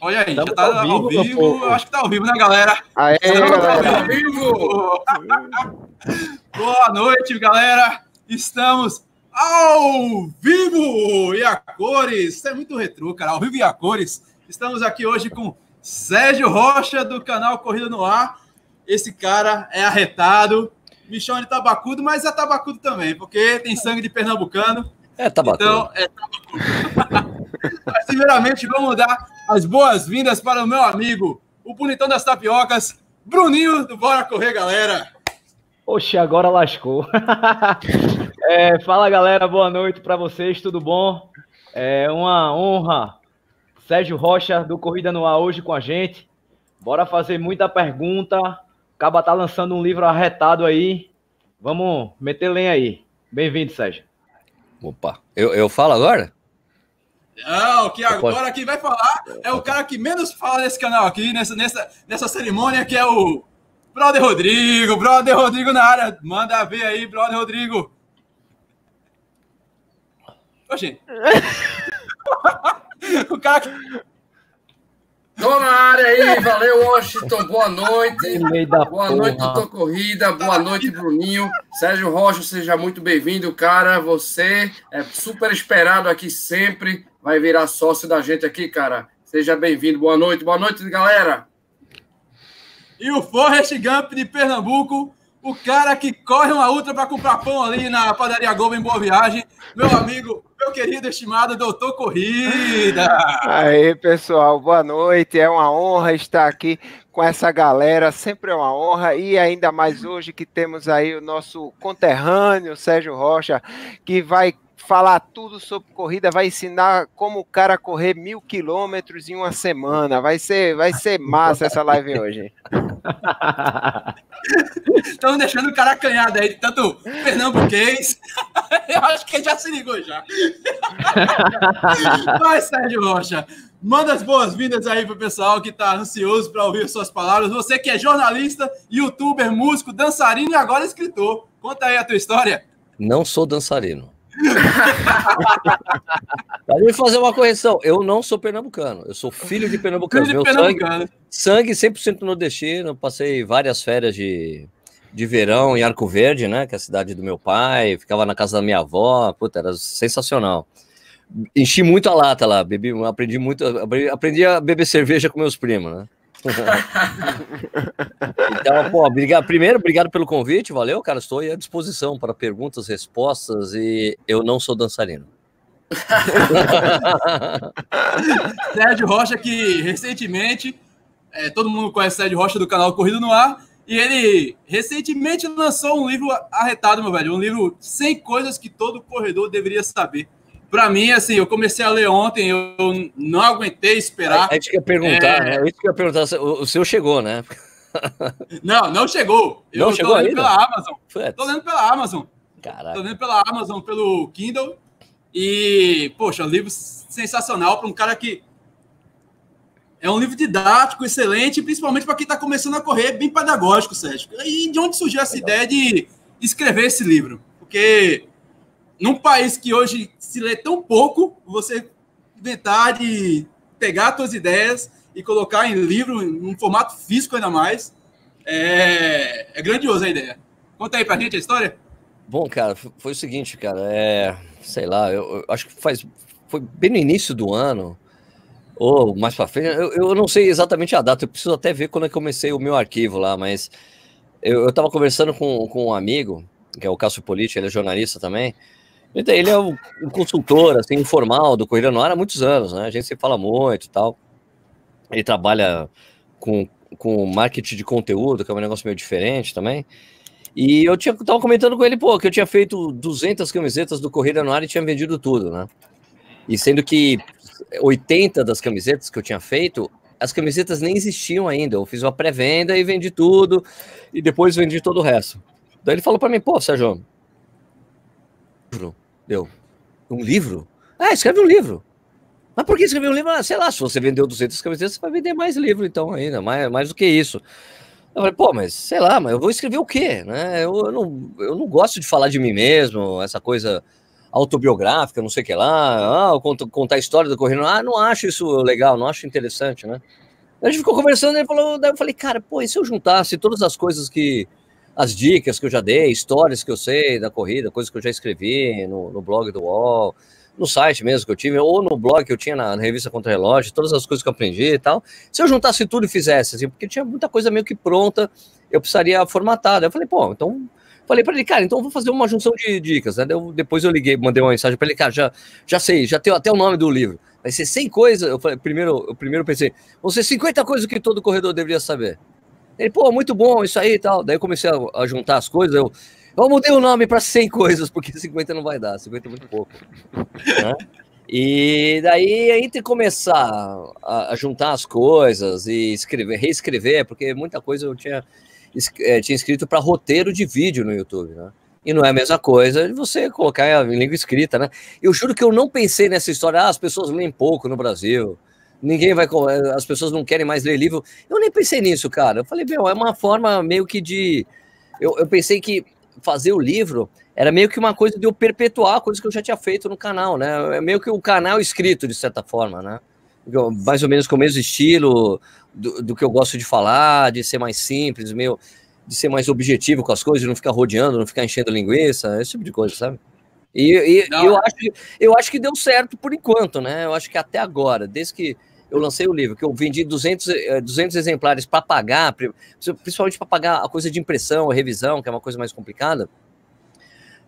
Olha aí, Estamos já tá ao vivo, ao vivo acho que tá ao vivo, né, galera? Aê, galera. Ao vivo! Boa noite, galera! Estamos ao vivo e a cores! Isso é muito retrô, cara, ao vivo e a cores. Estamos aqui hoje com Sérgio Rocha, do canal Corrida no Ar. Esse cara é arretado, me chama de tabacudo, mas é tabacudo também, porque tem sangue de pernambucano. É tabacudo. Então, é tabacudo. mas, primeiramente, vamos dar as boas-vindas para o meu amigo, o bonitão das tapiocas, Bruninho do Bora Correr, galera. Oxe, agora lascou. é, fala, galera, boa noite para vocês, tudo bom? É uma honra, Sérgio Rocha, do Corrida no Ar, hoje com a gente. Bora fazer muita pergunta. Acaba tá lançando um livro arretado aí. Vamos meter lenha aí. Bem-vindo, Sérgio. Opa, eu, eu falo agora? Não, que agora quem vai falar é o cara que menos fala nesse canal aqui, nessa, nessa, nessa cerimônia, que é o Brother Rodrigo. Brother Rodrigo na área. Manda ver aí, Brother Rodrigo. Oxi. o cara que Tô na área aí, valeu, Washington. Boa noite. Boa noite, Doutor Corrida. Boa noite, Bruninho. Sérgio Rocha, seja muito bem-vindo, cara. Você é super esperado aqui sempre. Vai virar sócio da gente aqui, cara. Seja bem-vindo. Boa noite, boa noite, galera. E o Forrest Gump de Pernambuco, o cara que corre uma ultra para comprar pão ali na padaria Globo em Boa Viagem, meu amigo, meu querido estimado doutor Corrida. Aí, pessoal, boa noite. É uma honra estar aqui com essa galera, sempre é uma honra e ainda mais hoje que temos aí o nosso conterrâneo Sérgio Rocha, que vai falar tudo sobre corrida, vai ensinar como o cara correr mil quilômetros em uma semana. Vai ser, vai ser massa essa live hoje. Estão deixando o cara acanhado aí, tanto pernambuquês. Eu acho que ele já se ligou já. Vai, Sérgio Rocha. Manda as boas-vindas aí pro pessoal que está ansioso para ouvir suas palavras. Você que é jornalista, youtuber, músico, dançarino e agora escritor. Conta aí a tua história. Não sou dançarino. Pode fazer uma correção. Eu não sou pernambucano. Eu sou filho de pernambucano. Filho de Meu pernambucano. sangue, sangue 100% nordestino. Passei várias férias de, de verão em Arco Verde, né? Que é a cidade do meu pai. Ficava na casa da minha avó. Puta, era sensacional. Enchi muito a lata lá. Bebi, aprendi muito. Aprendi a beber cerveja com meus primos, né? Então, pô, obrigado. Primeiro, obrigado pelo convite, valeu, cara. Estou à disposição para perguntas, respostas e eu não sou dançarino. Sérgio Rocha, que recentemente, é, todo mundo conhece Sérgio Rocha do canal Corrida no Ar, e ele recentemente lançou um livro arretado, meu velho, um livro 100 coisas que todo corredor deveria saber. Para mim, assim, eu comecei a ler ontem, eu não aguentei esperar. Isso que eu ia perguntar, é... né? Isso que eu ia perguntar. O, o seu chegou, né? Não, não chegou. Eu não chegou lendo ainda? pela Amazon. Tô lendo pela Amazon. Caraca. Tô lendo pela Amazon, pelo Kindle. E, poxa, um livro sensacional para um cara que é um livro didático, excelente, principalmente para quem está começando a correr, bem pedagógico, Sérgio. E de onde surgiu essa Legal. ideia de escrever esse livro? Porque num país que hoje se lê tão pouco, você inventar de pegar as suas ideias e colocar em livro, em um formato físico ainda mais, é, é grandiosa a ideia. Conta aí pra gente a história. Bom, cara, foi o seguinte, cara, é, sei lá, eu, eu acho que faz, foi bem no início do ano, ou mais pra frente, eu, eu não sei exatamente a data, eu preciso até ver quando eu comecei o meu arquivo lá, mas eu, eu tava conversando com, com um amigo, que é o Cássio Politi, ele é jornalista também, então, ele é um, consultor, assim, informal do Corrida no Ar há muitos anos, né? A gente se fala muito e tal. Ele trabalha com, com marketing de conteúdo, que é um negócio meio diferente também. E eu tinha, tava comentando com ele, pô, que eu tinha feito 200 camisetas do Corrida no Ar e tinha vendido tudo, né? E sendo que 80 das camisetas que eu tinha feito, as camisetas nem existiam ainda. Eu fiz uma pré-venda e vendi tudo, e depois vendi todo o resto. Daí ele falou para mim, pô, Sérgio, livro. Deu. Um livro? Ah, escreve um livro. Mas por que escrever um livro? Ah, sei lá, se você vendeu 200 camisetas, você vai vender mais livro, então, ainda, mais, mais do que isso. Eu falei, pô, mas sei lá, mas eu vou escrever o quê? Né? Eu, eu, não, eu não gosto de falar de mim mesmo, essa coisa autobiográfica, não sei o que lá, ah, contar a história do correndo. Ah, não acho isso legal, não acho interessante, né? A gente ficou conversando ele falou, daí eu falei, cara, pô, e se eu juntasse todas as coisas que. As dicas que eu já dei, histórias que eu sei da corrida, coisas que eu já escrevi no, no blog do UOL, no site mesmo que eu tive, ou no blog que eu tinha na, na revista Contra Relógio, todas as coisas que eu aprendi e tal. Se eu juntasse tudo e fizesse, assim, porque tinha muita coisa meio que pronta, eu precisaria formatar. Daí eu falei, pô, então Falei para ele, cara, então vou fazer uma junção de dicas, né? Eu, depois eu liguei, mandei uma mensagem para ele, cara, já, já sei, já tenho até o nome do livro. Vai ser 100 coisas. Eu falei, primeiro, eu primeiro pensei, vão ser 50 coisas que todo corredor deveria saber. Ele, pô, muito bom isso aí e tal. Daí eu comecei a, a juntar as coisas, eu, eu mudei o nome para 100 coisas, porque 50 não vai dar, 50 é muito pouco. né? E daí, entre começar a, a, juntar as coisas e escrever, reescrever, porque muita coisa eu tinha é, tinha escrito para roteiro de vídeo no YouTube, né? E não é a mesma coisa de você colocar em língua escrita, né? Eu juro que eu não pensei nessa história, ah, as pessoas leem pouco no Brasil, ninguém vai, as pessoas não querem mais ler livro. Eu nem pensei nisso, cara. Eu falei, meu, é uma forma meio que de. Eu, eu pensei que fazer o livro era meio que uma coisa de eu perpetuar coisas que eu já tinha feito no canal, né? É meio que o canal escrito, de certa forma, né? Mais ou menos com o mesmo estilo, do, do, que eu gosto de falar, de ser mais simples, meio, de ser mais objetivo com as coisas, de não ficar rodeando, não ficar enchendo linguiça, esse tipo de coisa, sabe? E, e eu, acho, eu acho que deu certo por enquanto, né? Eu acho que até agora, desde que eu lancei o livro, que eu vendi 200, 200 eh, exemplares para pagar, principalmente para pagar a coisa de impressão, revisão, que é uma coisa mais complicada.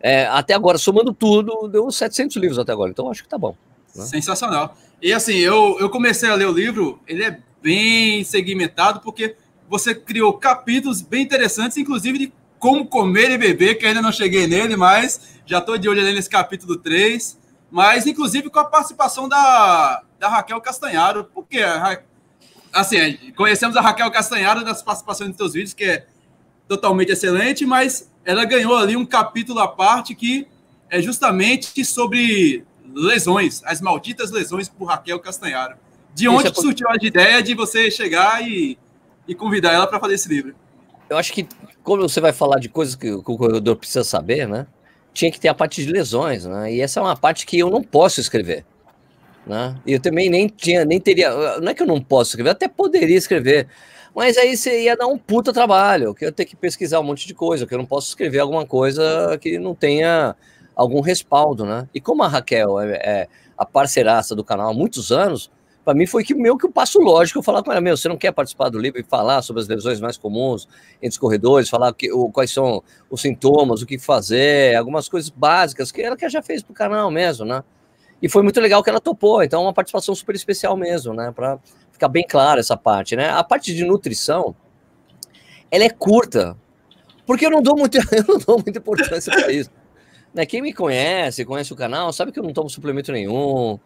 É, até agora, somando tudo, deu 700 livros até agora, então acho que tá bom. Né? Sensacional. E assim, eu, eu comecei a ler o livro, ele é bem segmentado, porque você criou capítulos bem interessantes, inclusive de como comer e beber, que ainda não cheguei nele, mas já estou de olho nesse capítulo 3. Mas, inclusive, com a participação da, da Raquel Castanharo, porque, assim, conhecemos a Raquel Castanharo das participações dos seus vídeos, que é totalmente excelente, mas ela ganhou ali um capítulo à parte que é justamente sobre lesões, as malditas lesões por Raquel Castanharo. De onde é surgiu a ideia de você chegar e, e convidar ela para fazer esse livro? Eu acho que quando você vai falar de coisas que, que o corredor precisa saber, né? Tinha que ter a parte de lesões, né? E essa é uma parte que eu não posso escrever. Né? E eu também nem tinha, nem teria. Não é que eu não posso escrever, até poderia escrever. Mas aí você ia dar um puta trabalho, que eu ia ter que pesquisar um monte de coisa, que eu não posso escrever alguma coisa que não tenha algum respaldo, né? E como a Raquel é, é a parceiraça do canal há muitos anos, para mim foi que meio que o passo lógico eu falar com ela, meu, você não quer participar do livro e falar sobre as lesões mais comuns entre os corredores, falar que, o, quais são os sintomas, o que fazer, algumas coisas básicas que ela que já fez pro canal mesmo, né? E foi muito legal que ela topou, então é uma participação super especial mesmo, né? Para ficar bem clara essa parte, né? A parte de nutrição, ela é curta, porque eu não dou muito, eu não dou muita importância para isso. Né? Quem me conhece, conhece o canal, sabe que eu não tomo suplemento nenhum,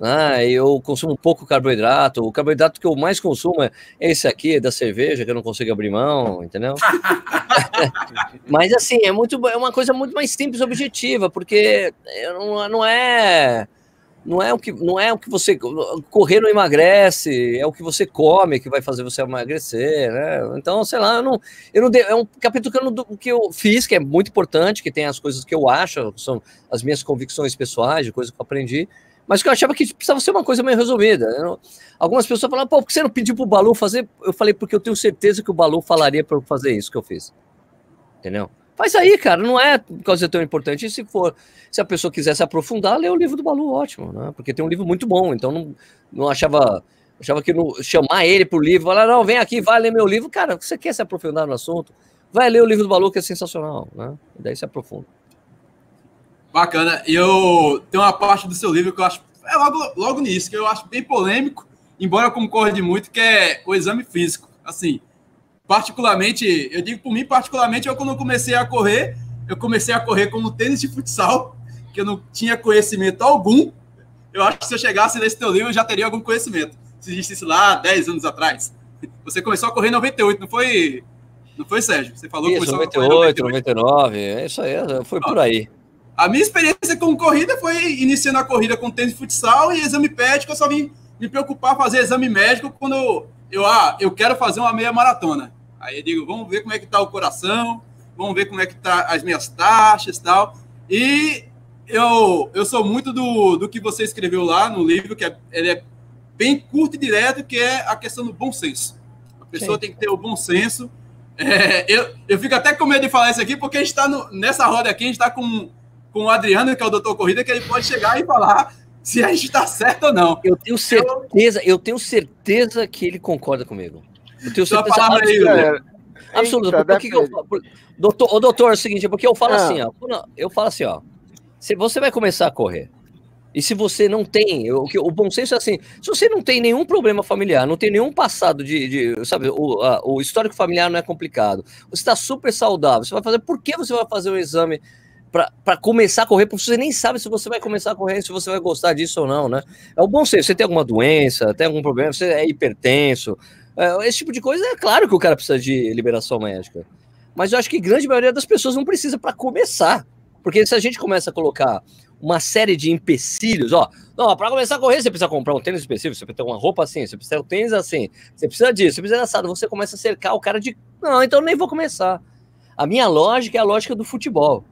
né? Eu consumo pouco carboidrato. O carboidrato que eu mais consumo é esse aqui, da cerveja, que eu não consigo abrir mão, entendeu? Mas assim, é muito é uma coisa muito mais simples e objetiva, porque não, não é não é o que não é o que você correr não emagrece, é o que você come que vai fazer você emagrecer, né? Então, sei lá, eu não eu não é um capítulo que eu, não, que eu fiz que é muito importante, que tem as coisas que eu acho, são as minhas convicções pessoais, de coisas que eu aprendi, mas que eu achava que precisava ser uma coisa meio resolvida. Eu, algumas pessoas falaram, pô, por que você não pediu pro Balu fazer? Eu falei, porque eu tenho certeza que o Balu falaria para eu fazer isso que eu fiz. Entendeu? Faz aí, cara, não é causa tão importante. E se for, se a pessoa quiser se aprofundar, lê o livro do Balu, ótimo, né? Porque tem um livro muito bom, então não, não achava. Achava que não, chamar ele pro livro, falar, não, vem aqui, vai ler meu livro. Cara, você quer se aprofundar no assunto? Vai ler o livro do Balu, que é sensacional, né? E daí se aprofunda. Bacana. E eu tenho uma parte do seu livro que eu acho. É logo, logo nisso, que eu acho bem polêmico, embora eu concorde muito, que é o exame físico. Assim, particularmente, eu digo por mim, particularmente, eu quando eu comecei a correr, eu comecei a correr como tênis de futsal, que eu não tinha conhecimento algum. Eu acho que se eu chegasse nesse teu livro, eu já teria algum conhecimento. Se existisse lá 10 anos atrás. Você começou a correr em 98, não foi? Não foi, Sérgio? Você falou isso, que começou 98, 98, 99, é isso aí, foi por aí. A minha experiência com corrida foi iniciando a corrida com tênis de futsal e exame médico. Eu só vim me preocupar fazer exame médico quando eu, ah, eu quero fazer uma meia maratona. Aí eu digo, vamos ver como é que tá o coração, vamos ver como é que tá as minhas taxas e tal. E eu, eu sou muito do, do que você escreveu lá no livro, que é, ele é bem curto e direto, que é a questão do bom senso. A pessoa Sim. tem que ter o bom senso. É, eu, eu fico até com medo de falar isso aqui, porque a gente está nessa roda aqui, a gente está com, com o Adriano, que é o doutor Corrida, que ele pode chegar e falar se a gente está certo ou não. Eu tenho certeza, eu tenho certeza que ele concorda comigo. Eu tenho certeza absoluta. Absoluta. Por que, que eu falo? Doutor, o doutor, é o seguinte, é porque eu falo ah. assim, ó. Eu falo assim, ó. Se você vai começar a correr, e se você não tem, o, o bom senso é assim, se você não tem nenhum problema familiar, não tem nenhum passado de, de sabe, o, a, o histórico familiar não é complicado, você está super saudável, você vai fazer, por que você vai fazer um exame para começar a correr, porque você nem sabe se você vai começar a correr, se você vai gostar disso ou não, né? É o bom senso, você tem alguma doença, tem algum problema, você é hipertenso, esse tipo de coisa, é claro que o cara precisa de liberação médica. Mas eu acho que grande maioria das pessoas não precisa para começar. Porque se a gente começa a colocar uma série de empecilhos, ó, não, para começar a correr, você precisa comprar um tênis específico, você precisa ter uma roupa assim, você precisa ter um tênis assim, você precisa disso, você precisa assado, você começa a cercar o cara de, não, então nem vou começar. A minha lógica é a lógica do futebol.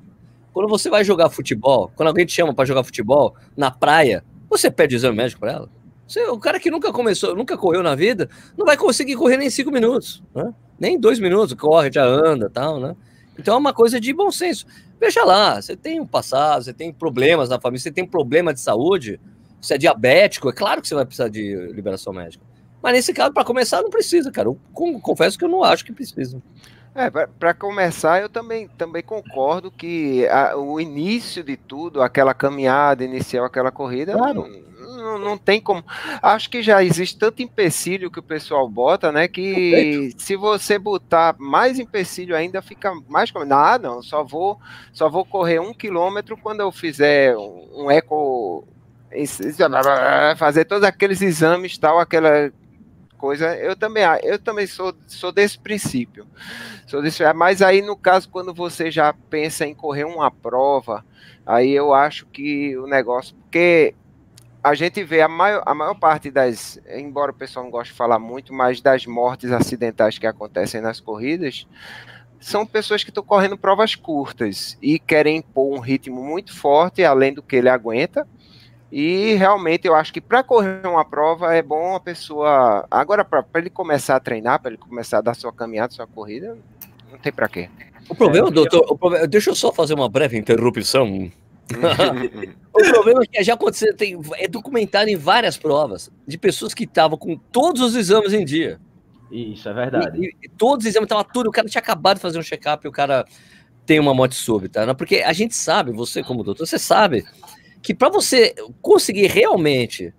Quando você vai jogar futebol, quando alguém te chama para jogar futebol na praia, você pede exame médico para ela? Você, o cara que nunca começou, nunca correu na vida, não vai conseguir correr nem cinco minutos, né? nem dois minutos, corre, já anda tal, né? Então é uma coisa de bom senso. Veja lá, você tem um passado, você tem problemas na família, você tem problema de saúde, você é diabético, é claro que você vai precisar de liberação médica. Mas nesse caso, para começar, não precisa, cara. Eu confesso que eu não acho que precisa. É, para começar, eu também, também concordo que a, o início de tudo, aquela caminhada inicial, aquela corrida, claro. não, não, não, tem como. Acho que já existe tanto empecilho que o pessoal bota, né? Que se você botar mais empecilho ainda, fica mais. Ah, não, só vou, só vou correr um quilômetro quando eu fizer um, um eco fazer todos aqueles exames tal, aquela coisa. Eu também, eu também sou, sou desse princípio. Sou desse, mas aí no caso quando você já pensa em correr uma prova, aí eu acho que o negócio, porque a gente vê a maior, a maior parte das, embora o pessoal não goste de falar muito, mas das mortes acidentais que acontecem nas corridas, são pessoas que estão correndo provas curtas e querem impor um ritmo muito forte, além do que ele aguenta, e realmente eu acho que para correr uma prova é bom a pessoa. Agora, para ele começar a treinar, para ele começar a dar sua caminhada, sua corrida, não tem para quê. O problema, é, doutor, o problema, deixa eu só fazer uma breve interrupção. o problema é que já aconteceu, tem, é documentado em várias provas de pessoas que estavam com todos os exames em dia. Isso, é verdade. E, e, todos os exames estavam tudo, o cara tinha acabado de fazer um check-up e o cara tem uma morte súbita. Né? Porque a gente sabe, você como doutor, você sabe que para você conseguir realmente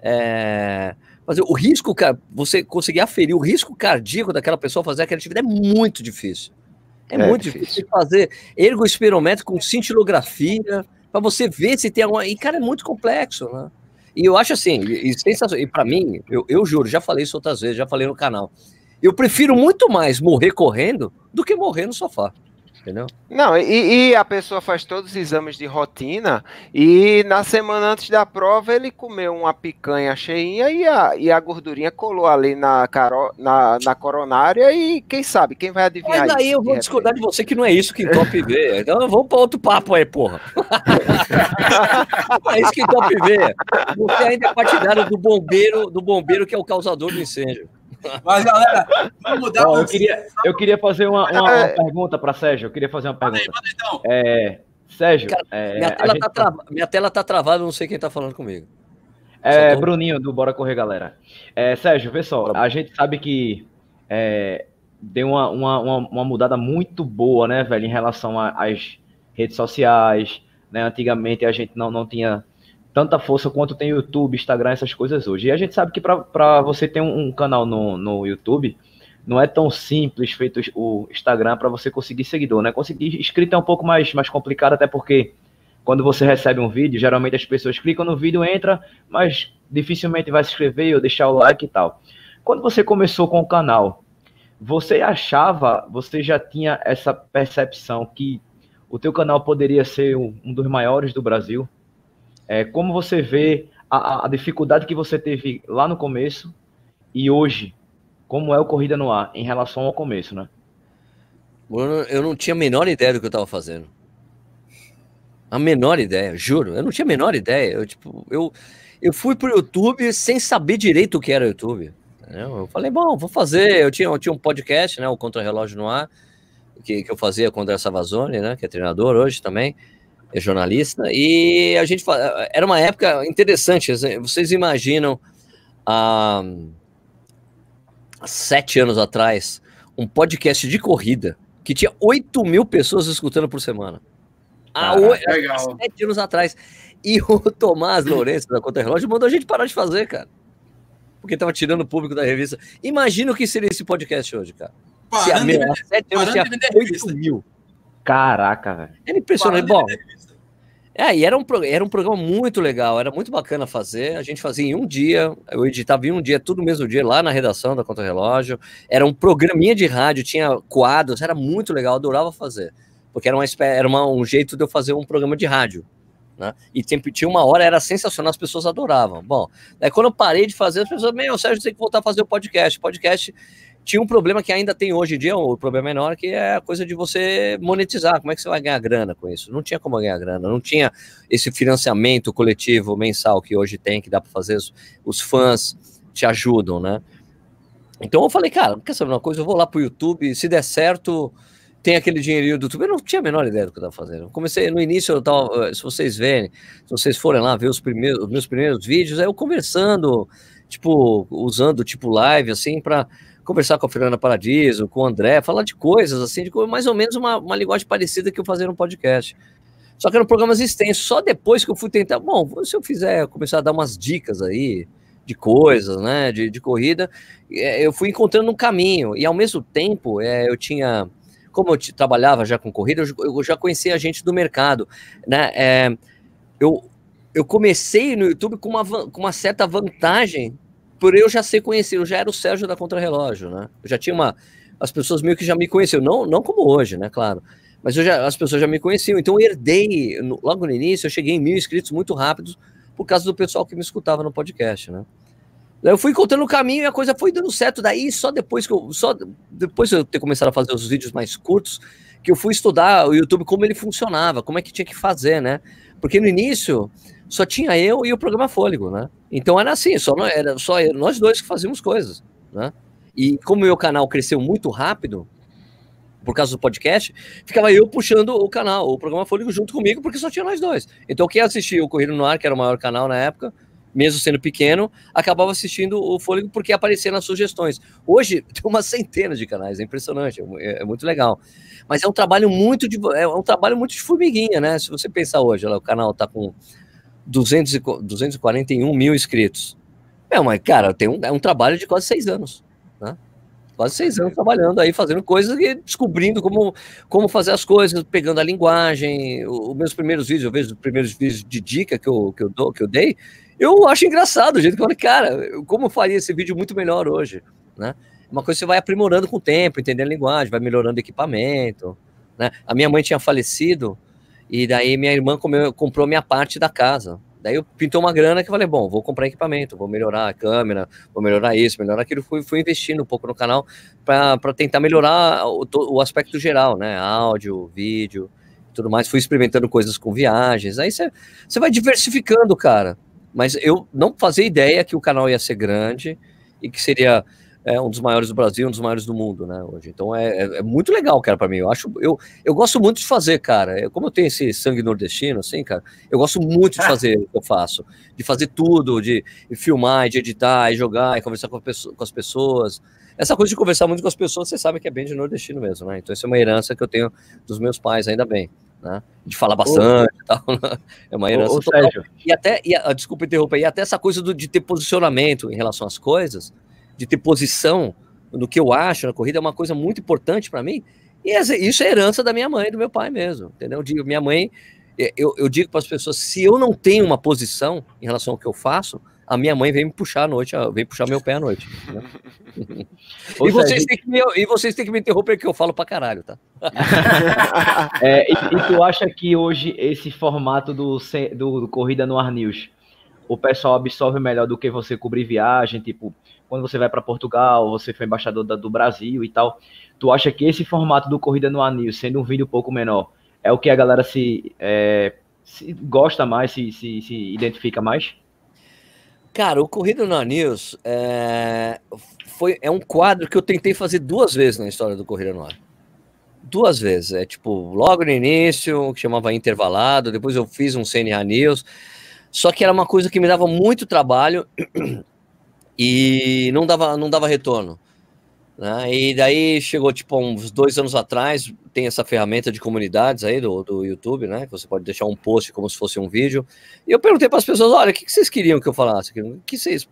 é, fazer o risco, você conseguir aferir o risco cardíaco daquela pessoa fazer aquela atividade é muito difícil. É, é muito difícil. difícil fazer ergoespirométrico com cintilografia para você ver se tem alguma. E, cara, é muito complexo, né? E eu acho assim, e, e para mim, eu, eu juro, já falei isso outras vezes, já falei no canal. Eu prefiro muito mais morrer correndo do que morrer no sofá entendeu? Não, e, e, a pessoa faz todos os exames de rotina e na semana antes da prova ele comeu uma picanha cheinha e a, e a gordurinha colou ali na, caro, na, na coronária e quem sabe, quem vai adivinhar Mas aí isso, eu vou discordar de você que não é isso que entope vê. Então vamos para outro papo aí, porra. é isso que entope vê. Você ainda é partidário do bombeiro, do bombeiro que é o causador do incêndio. Mas, galera, vamos mudar. Bom, eu, queria, eu queria fazer uma, uma, uma é. pergunta para Sérgio. Eu queria fazer uma pergunta. Manda aí, manda então. É, Sérgio, Cara, é, minha, tela tá tra... minha, tela tá travada, não sei quem tá falando comigo. É, tô... Bruninho, do Bora Correr, galera. É, Sérgio, vê só, a gente sabe que é, deu uma, uma, uma, mudada muito boa, né, velho, em relação às redes sociais, né, antigamente a gente não, não tinha tanta força quanto tem YouTube, Instagram, essas coisas hoje. E a gente sabe que para você ter um, um, canal no, no YouTube, não é tão simples feito o Instagram para você conseguir seguidor, né? Conseguir inscrito é um pouco mais, mais complicado, até porque quando você recebe um vídeo, geralmente as pessoas clicam no vídeo, entra, mas dificilmente vai se inscrever ou deixar o like e tal. Quando você começou com o canal, você achava, você já tinha essa percepção que o teu canal poderia ser um, um dos maiores do Brasil? É, como você vê a, a, dificuldade que você teve lá no começo e hoje, como é o Corrida no Ar em relação ao começo, né? Eu não tinha a menor ideia do que eu estava fazendo. A menor ideia, juro. Eu não tinha a menor ideia. Eu, tipo, eu, eu fui pro YouTube sem saber direito o que era o YouTube. Eu falei, bom, vou fazer. Eu tinha, eu tinha um podcast, né? O Contra Relógio no Ar, que, que eu fazia com o André Savazone, né? Que é treinador hoje também, é jornalista. E a gente era uma época interessante. Assim, vocês imaginam há, há sete anos atrás um podcast de corrida que tinha 8 mil pessoas escutando por semana. Há, há sete anos atrás. E o Tomás Lourenço, da Conta Relógio, mandou a gente parar de fazer, cara. Porque tava tirando o público da revista. Imagina o que seria esse podcast hoje, cara. Parando Se a minha, sete anos tinha 8 mil. Caraca, velho. Era impressionante. Bom, é, e era um, era um programa muito legal, era muito bacana fazer. A gente fazia em um dia, eu editava em um dia, tudo mesmo dia, lá na redação da Contra Relógio. Era um programinha de rádio, tinha quadros, era muito legal, adorava fazer. Porque era, uma, era uma, um jeito de eu fazer um programa de rádio. Né? E tinha uma hora, era sensacional, as pessoas adoravam. Bom, daí quando eu parei de fazer, as pessoas, meu, Sérgio, tem que voltar a fazer o podcast. Podcast tinha um problema que ainda tem hoje em dia, o problema menor, que é a coisa de você monetizar. Como é que você vai ganhar grana com isso? Não tinha como ganhar grana, não tinha esse financiamento coletivo mensal que hoje tem, que dá para fazer, os, os fãs te ajudam, né? Então eu falei, cara, quer saber uma coisa? Eu vou lá pro YouTube, se der certo, tem aquele dinheirinho do YouTube. Eu não tinha a menor ideia do que eu estava fazendo. comecei no início, eu tava, eh, se vocês verem, se vocês forem lá ver os, primeiros, os meus primeiros vídeos, é eu conversando, tipo, usando tipo live, assim, para conversar com a Fernanda Paradiso, com o André, falar de coisas, assim, de mais ou menos uma, uma linguagem parecida que eu fazia no podcast. Só que eram programas extensos. Só depois que eu fui tentar, bom, se eu fizer, começar a dar umas dicas aí de coisas, né, de, de corrida, eh, eu fui encontrando um caminho. E ao mesmo tempo, é, eu tinha como eu trabalhava já com corrida, eu, eu já conhecia a gente do mercado, né? É, eu, eu comecei no YouTube com uma, com uma certa vantagem por eu já ser conhecido, eu já era o Sérgio da Contrarrelógio, né? Eu já tinha uma. As pessoas meio que já me conheciam, não, não como hoje, né? Claro. Mas já, as pessoas já me conheciam. Então eu herdei, logo no início, eu cheguei em mil inscritos muito rápido por causa do pessoal que me escutava no podcast, né? Eu fui encontrando o caminho e a coisa foi dando certo. Daí, só depois que eu. Só depois de eu ter começado a fazer os vídeos mais curtos, que eu fui estudar o YouTube, como ele funcionava, como é que tinha que fazer, né? Porque no início só tinha eu e o programa Fôlego, né? Então era assim, só era só nós dois que fazíamos coisas, né? E como o meu canal cresceu muito rápido, por causa do podcast, ficava eu puxando o canal, o programa Fôlego junto comigo, porque só tinha nós dois. Então quem assistia o Corrida no Ar, que era o maior canal na época, mesmo sendo pequeno, acabava assistindo o Fôlego porque aparecia nas sugestões. Hoje tem uma centena de canais, é impressionante, é, é, muito legal. Mas é um trabalho muito de é um trabalho muito de formiguinha, né? Se você pensar hoje, lá, o canal está com 200 e, 241 mil inscritos. É, mas, cara, tem um, é um trabalho de quase seis anos, né? Quase seis anos trabalhando aí, fazendo coisas e descobrindo como, como fazer as coisas, pegando a linguagem. Os meus primeiros vídeos, eu vejo os primeiros vídeos de dica que eu, que eu, dou, que eu dei, eu acho engraçado o jeito que eu falei, cara, como eu faria esse vídeo muito melhor hoje, né? Uma coisa que você vai aprimorando com o tempo, entendendo a linguagem, vai melhorando o equipamento, né? A minha mãe tinha falecido e daí minha irmã comeu, comprou minha parte da casa. Daí eu pintou uma grana que eu falei, bom, vou comprar equipamento, vou melhorar a câmera, vou melhorar isso, melhorar aquilo. Fui, fui investindo um pouco no canal para tentar melhorar o, o aspecto geral, né? Áudio, vídeo, tudo mais. Fui experimentando coisas com viagens. Aí você vai diversificando, cara. Mas eu não fazia ideia que o canal ia ser grande e que seria é, um dos maiores do Brasil, um dos maiores do mundo, né, hoje. Então é, é, é muito legal, cara, para mim. Eu acho, eu, eu gosto muito de fazer, cara. Eu, como eu tenho esse sangue nordestino, assim, cara, eu gosto muito de fazer o que eu faço, de fazer tudo, de filmar, de editar, e jogar, e conversar com, com as pessoas. Essa coisa de conversar muito com as pessoas, você sabe que é bem de nordestino mesmo, né? Então, essa é uma herança que eu tenho dos meus pais, ainda bem né? De falar bastante e tal. Né? É uma herança ô, total. Sérgio. E até, e, desculpa interromper, e até essa coisa do, de ter posicionamento em relação às coisas, de ter posição no que eu acho na corrida, é uma coisa muito importante para mim. E isso é herança da minha mãe e do meu pai mesmo, entendeu? Eu minha mãe, eu, eu digo para as pessoas, se eu não tenho uma posição em relação ao que eu faço, a minha mãe vem me puxar à noite, vem puxar meu pé à noite. Né? e, vocês têm que me, e vocês têm que me interromper que eu falo pra caralho, tá? é, e, e, tu acha que hoje esse formato do, do, do, Corrida no Ar News, o pessoal absorve melhor do que você cobrir viagem, tipo, quando você vai para Portugal, você foi embaixador da, do Brasil e tal, tu acha que esse formato do Corrida no News, sendo um vídeo um pouco menor, é o que a galera se... É, se gosta mais, se, se, se identifica mais? Cara, o Corrida no News é, foi, é um quadro que eu tentei fazer duas vezes na história do Corrida no Ar. Duas vezes. É tipo, logo no início, que chamava intervalado, depois eu fiz um CNA News. Só que era uma coisa que me dava muito trabalho e não dava, não dava retorno. Né? E daí chegou, tipo, uns dois anos atrás, tem essa ferramenta de comunidades aí do, do YouTube, né? Que você pode deixar um post como se fosse um vídeo. E eu perguntei para as pessoas: olha, o que, que, vocês queriam que eu falasse? Que vocês.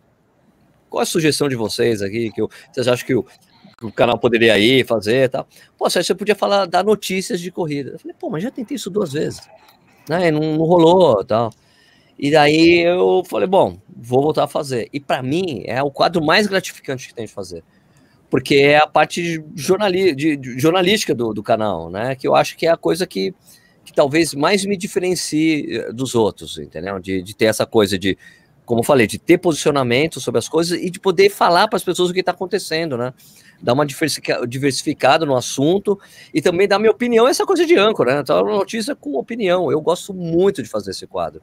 Qual a sugestão de vocês aqui? Que eu, vocês acham que o, que o canal poderia ir fazer e tal? Pô, você podia falar, dar notícias de corrida. Eu falei, pô, mas já tentei isso duas vezes. Né? Não, não rolou tal. E daí eu falei, bom, vou voltar a fazer. E para mim é o quadro mais gratificante que tem de fazer porque é a parte jornali de, de, jornalística do, do canal, né? Que eu acho que é a coisa que, que talvez mais me diferencie eh, dos outros, entendeu? De, de ter essa coisa de, como eu falei, de ter posicionamento sobre as coisas e de poder falar para as pessoas o que está acontecendo, né? Dar uma diversificada no assunto e também dar minha opinião, essa coisa de âncora, né? Então, notícia com opinião. Eu gosto muito de fazer esse quadro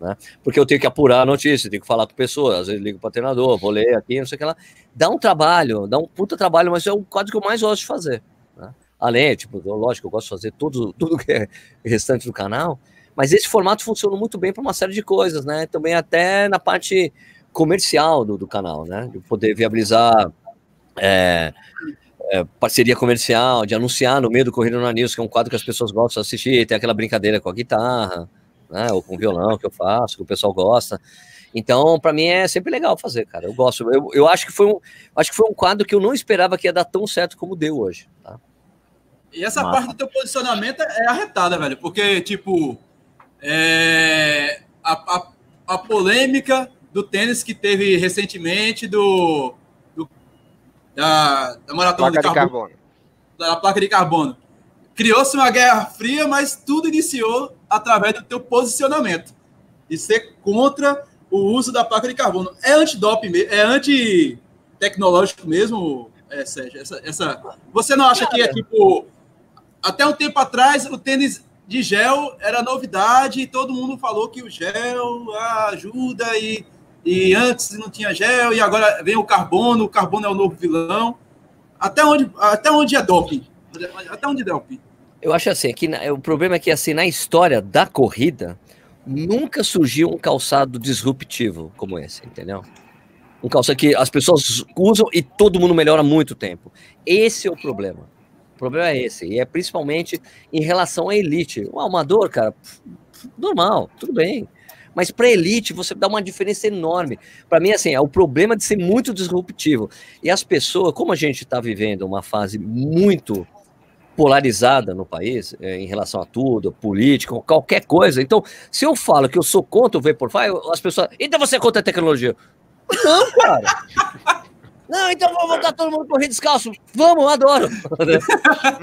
né? Porque eu tenho que apurar a notícia, tenho que falar com pessoas, às vezes ligo para o treinador, vou ler aqui, não sei o que lá. Dá um trabalho, dá um puta trabalho, mas é o quadro que eu mais gosto de fazer. Né? Além, tipo, lógico, eu gosto de fazer tudo, tudo que é restante do canal, mas esse formato funciona muito bem para uma série de coisas, né? Também até na parte comercial do, do canal, né? De poder viabilizar é, é, parceria comercial, de anunciar no meio do Corrida na News, que é um quadro que as pessoas gostam de assistir, tem aquela brincadeira com a guitarra, né? Ou com violão que eu faço, que o pessoal gosta. Então, para mim é sempre legal fazer, cara. Eu gosto. Eu, eu acho que foi um, acho que foi um quadro que eu não esperava que ia dar tão certo como deu hoje, tá? E essa Mas... parte do teu posicionamento é arretada, velho, porque tipo é, a, a, a, polêmica do tênis que teve recentemente do, do da, da maratona placa de carbono, de carbono. da placa de carbono criou-se uma guerra fria, mas tudo iniciou através do teu posicionamento e ser contra o uso da placa de carbono. É antidoping, é anti-tecnológico mesmo, é, Sérgio? Essa, essa... Você não acha que é tipo. Até um tempo atrás, o tênis de gel era novidade e todo mundo falou que o gel ajuda e, e antes não tinha gel e agora vem o carbono, o carbono é o novo vilão. Até onde, até onde é doping? Até onde é doping? Eu acho assim, que o problema é que assim, na história da corrida, nunca surgiu um calçado disruptivo como esse, entendeu? Um calçado que as pessoas usam e todo mundo melhora muito tempo. Esse é o problema. O problema é esse. E é principalmente em relação à elite. O amador, cara, normal, tudo bem. Mas para elite você dá uma diferença enorme. Para mim, assim, é o problema de ser muito disruptivo. E as pessoas, como a gente está vivendo uma fase muito polarizada no país é, em relação a tudo, política, qualquer coisa. Então, se eu falo que eu sou contra o Vaporfly, as pessoas. Então você é contra a tecnologia? Não, cara. Não, então vamos voltar todo mundo correr descalço. Vamos, adoro.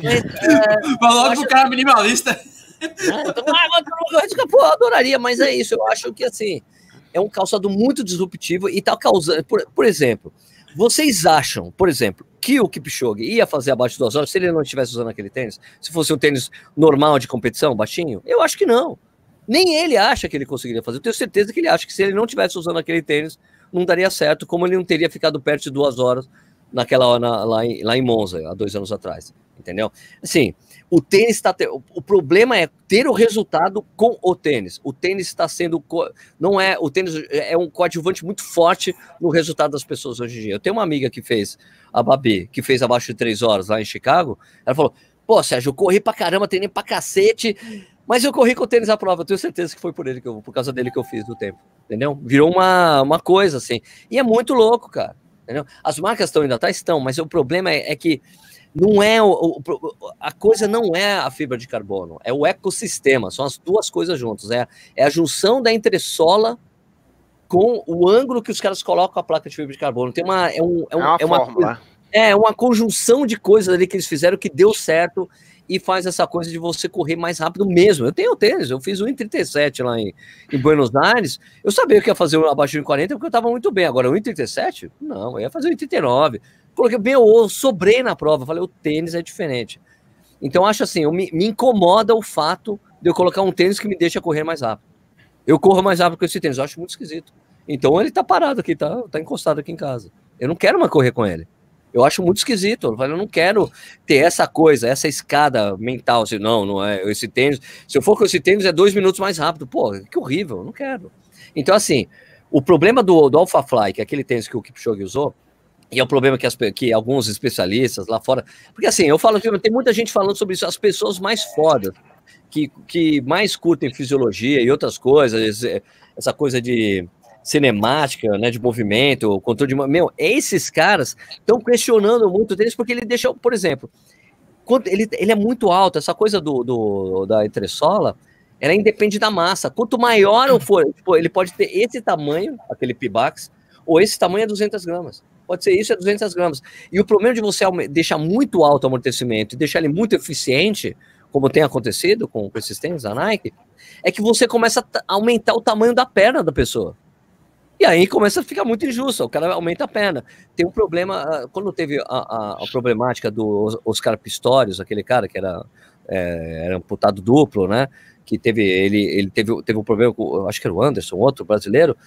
é, Falou logo pro cara minimalista. É, então, ah, todo Pô, adoraria, mas é isso. Eu acho que assim é um calçado muito disruptivo e tá causando. Por, por exemplo, vocês acham, por exemplo, que o Kipchoge ia fazer abaixo de duas horas se ele não estivesse usando aquele tênis? Se fosse um tênis normal de competição, baixinho? Eu acho que não. Nem ele acha que ele conseguiria fazer. Eu tenho certeza que ele acha que se ele não estivesse usando aquele tênis, não daria certo, como ele não teria ficado perto de duas horas naquela hora lá, em, lá em Monza, há dois anos atrás. Entendeu? Assim, o tênis está. O problema é ter o resultado com o tênis. O tênis está sendo. Não é. O tênis é um coadjuvante muito forte no resultado das pessoas hoje em dia. Eu tenho uma amiga que fez, a Babi, que fez abaixo de três horas lá em Chicago. Ela falou: pô, Sérgio, eu corri pra caramba, treinei pra cacete. Mas eu corri com o tênis à prova, eu tenho certeza que foi por ele que eu, por causa dele que eu fiz o tempo. Entendeu? Virou uma, uma coisa assim. E é muito louco, cara. Entendeu? As marcas estão indo atrás, estão, mas o problema é, é que não é o, a coisa não é a fibra de carbono, é o ecossistema, são as duas coisas juntas, é, é a junção da entressola com o ângulo que os caras colocam a placa de fibra de carbono. Tem uma é, um, é, um, é uma, é uma, é uma conjunção de coisas ali que eles fizeram que deu certo e faz essa coisa de você correr mais rápido mesmo. Eu tenho tênis, eu fiz 1,37 lá em, em Buenos Aires. Eu sabia que ia fazer um abaixo de 40 porque eu estava muito bem. Agora, 1,37? Não, eu ia fazer 1,39. Coloquei bem, eu sobrei na prova. Falei, o tênis é diferente. Então, acho assim, me, me incomoda o fato de eu colocar um tênis que me deixa correr mais rápido. Eu corro mais rápido com esse tênis, eu acho muito esquisito. Então ele tá parado aqui, tá, tá encostado aqui em casa. Eu não quero mais correr com ele. Eu acho muito esquisito. Eu não quero ter essa coisa, essa escada mental. Assim, não, não é. Esse tênis. Se eu for com esse tênis, é dois minutos mais rápido. Pô, que horrível. Eu não quero. Então, assim, o problema do, do Alpha Fly, que é aquele tênis que o Kipchoge usou, e é o problema que, as, que alguns especialistas lá fora. Porque, assim, eu falo, tem muita gente falando sobre isso, as pessoas mais fodas, que, que mais curtem fisiologia e outras coisas, essa coisa de cinemática, né, de movimento, controle de... Meu, esses caras estão questionando muito deles porque ele deixou, por exemplo, quando ele, ele é muito alto, essa coisa do, do da entressola, ela independe da massa. Quanto maior for, tipo, ele pode ter esse tamanho, aquele Pibax, ou esse tamanho é 200 gramas. Pode ser isso, é 200 gramas. E o problema de você deixar muito alto o amortecimento e deixar ele muito eficiente, como tem acontecido com, com esses tênis da Nike, é que você começa a aumentar o tamanho da perna da pessoa. E aí começa a ficar muito injusto, o cara aumenta a perna. Tem um problema, ah, quando teve a, a, a problemática do Oscar Pistorius, aquele cara que era, é, era amputado duplo, né? Que teve, ele, ele teve, teve um problema com, acho que era o Anderson, outro brasileiro,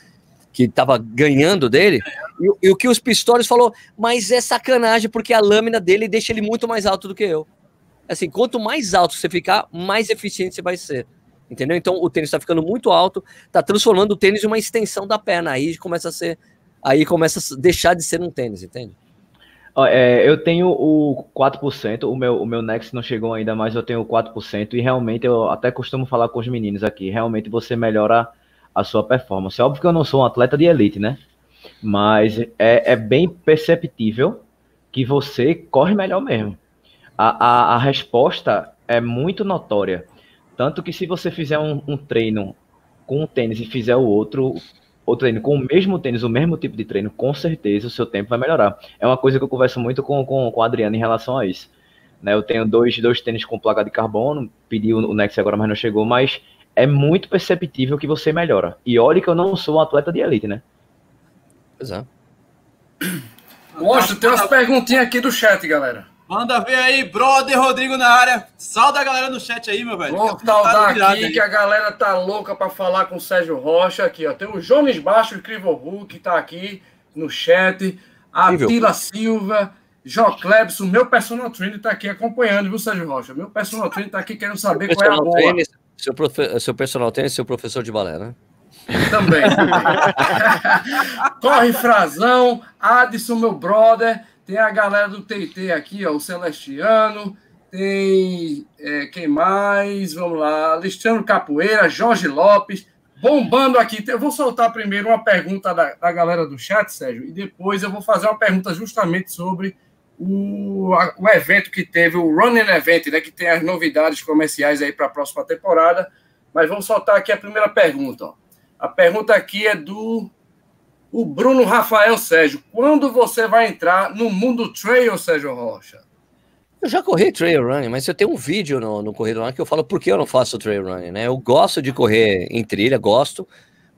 que estava ganhando dele, e, e, o que os Pistorius falou, mas é sacanagem, porque a lâmina dele deixa ele muito mais alto do que eu. Assim, quanto mais alto você ficar, mais eficiente você vai ser. Entendeu? Então o tênis está ficando muito alto, está transformando o tênis em uma extensão da perna. Aí começa a ser. Aí começa a deixar de ser um tênis, entende? É, eu tenho o 4%, o meu, o meu Next não chegou ainda, mas eu tenho o 4%, e realmente eu até costumo falar com os meninos aqui, realmente você melhora a sua performance. É óbvio que eu não sou um atleta de elite, né? Mas é, é bem perceptível que você corre melhor mesmo. A, a, a resposta é muito notória. Tanto que se você fizer um, um treino com um tênis e fizer o outro, o treino com o mesmo tênis, o mesmo tipo de treino, com certeza o seu tempo vai melhorar. É uma coisa que eu converso muito com, com, com a Adriana em relação a isso. Né, eu tenho dois, dois tênis com placa de carbono, pedi o Nex agora, mas não chegou, mas é muito perceptível que você melhora. E olhe que eu não sou um atleta de elite, né? Pois é. Mostra, tem umas perguntinhas aqui do chat, galera. Manda ver aí, brother Rodrigo na área. Salve a galera no chat aí, meu velho. Vou saudar aqui que a galera tá louca para falar com o Sérgio Rocha aqui, ó. Tem o Jones Baixo, o Incrível Hulk, tá aqui no chat. A Tila Silva, Jó Klebson, meu personal trainer tá aqui acompanhando, viu, Sérgio Rocha? Meu personal trainer tá aqui querendo saber qual é a boa. Trainer, seu, profe... seu personal trainer, seu professor de balé, né? Também. Corre Frazão, Adson, meu brother. Tem a galera do TT aqui, ó, o Celestiano. Tem é, quem mais? Vamos lá. Alexandre Capoeira, Jorge Lopes. Bombando aqui. Eu vou soltar primeiro uma pergunta da, da galera do chat, Sérgio, e depois eu vou fazer uma pergunta justamente sobre o, a, o evento que teve, o Running Event, né, que tem as novidades comerciais aí para a próxima temporada. Mas vamos soltar aqui a primeira pergunta. Ó. A pergunta aqui é do o Bruno Rafael Sérgio, quando você vai entrar no mundo trail, Sérgio Rocha? Eu já corri trail running, mas eu tenho um vídeo no, no Corrida Running que eu falo por que eu não faço trail running, né? Eu gosto de correr em trilha, gosto.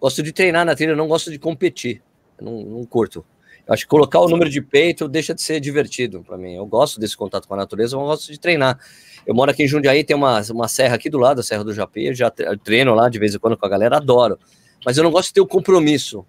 Gosto de treinar na trilha, não gosto de competir. Não, não curto. Acho que colocar o número de peito deixa de ser divertido para mim. Eu gosto desse contato com a natureza, mas eu gosto de treinar. Eu moro aqui em Jundiaí, tem uma, uma serra aqui do lado, a Serra do Japim, eu já treino lá de vez em quando com a galera, adoro. Mas eu não gosto de ter o compromisso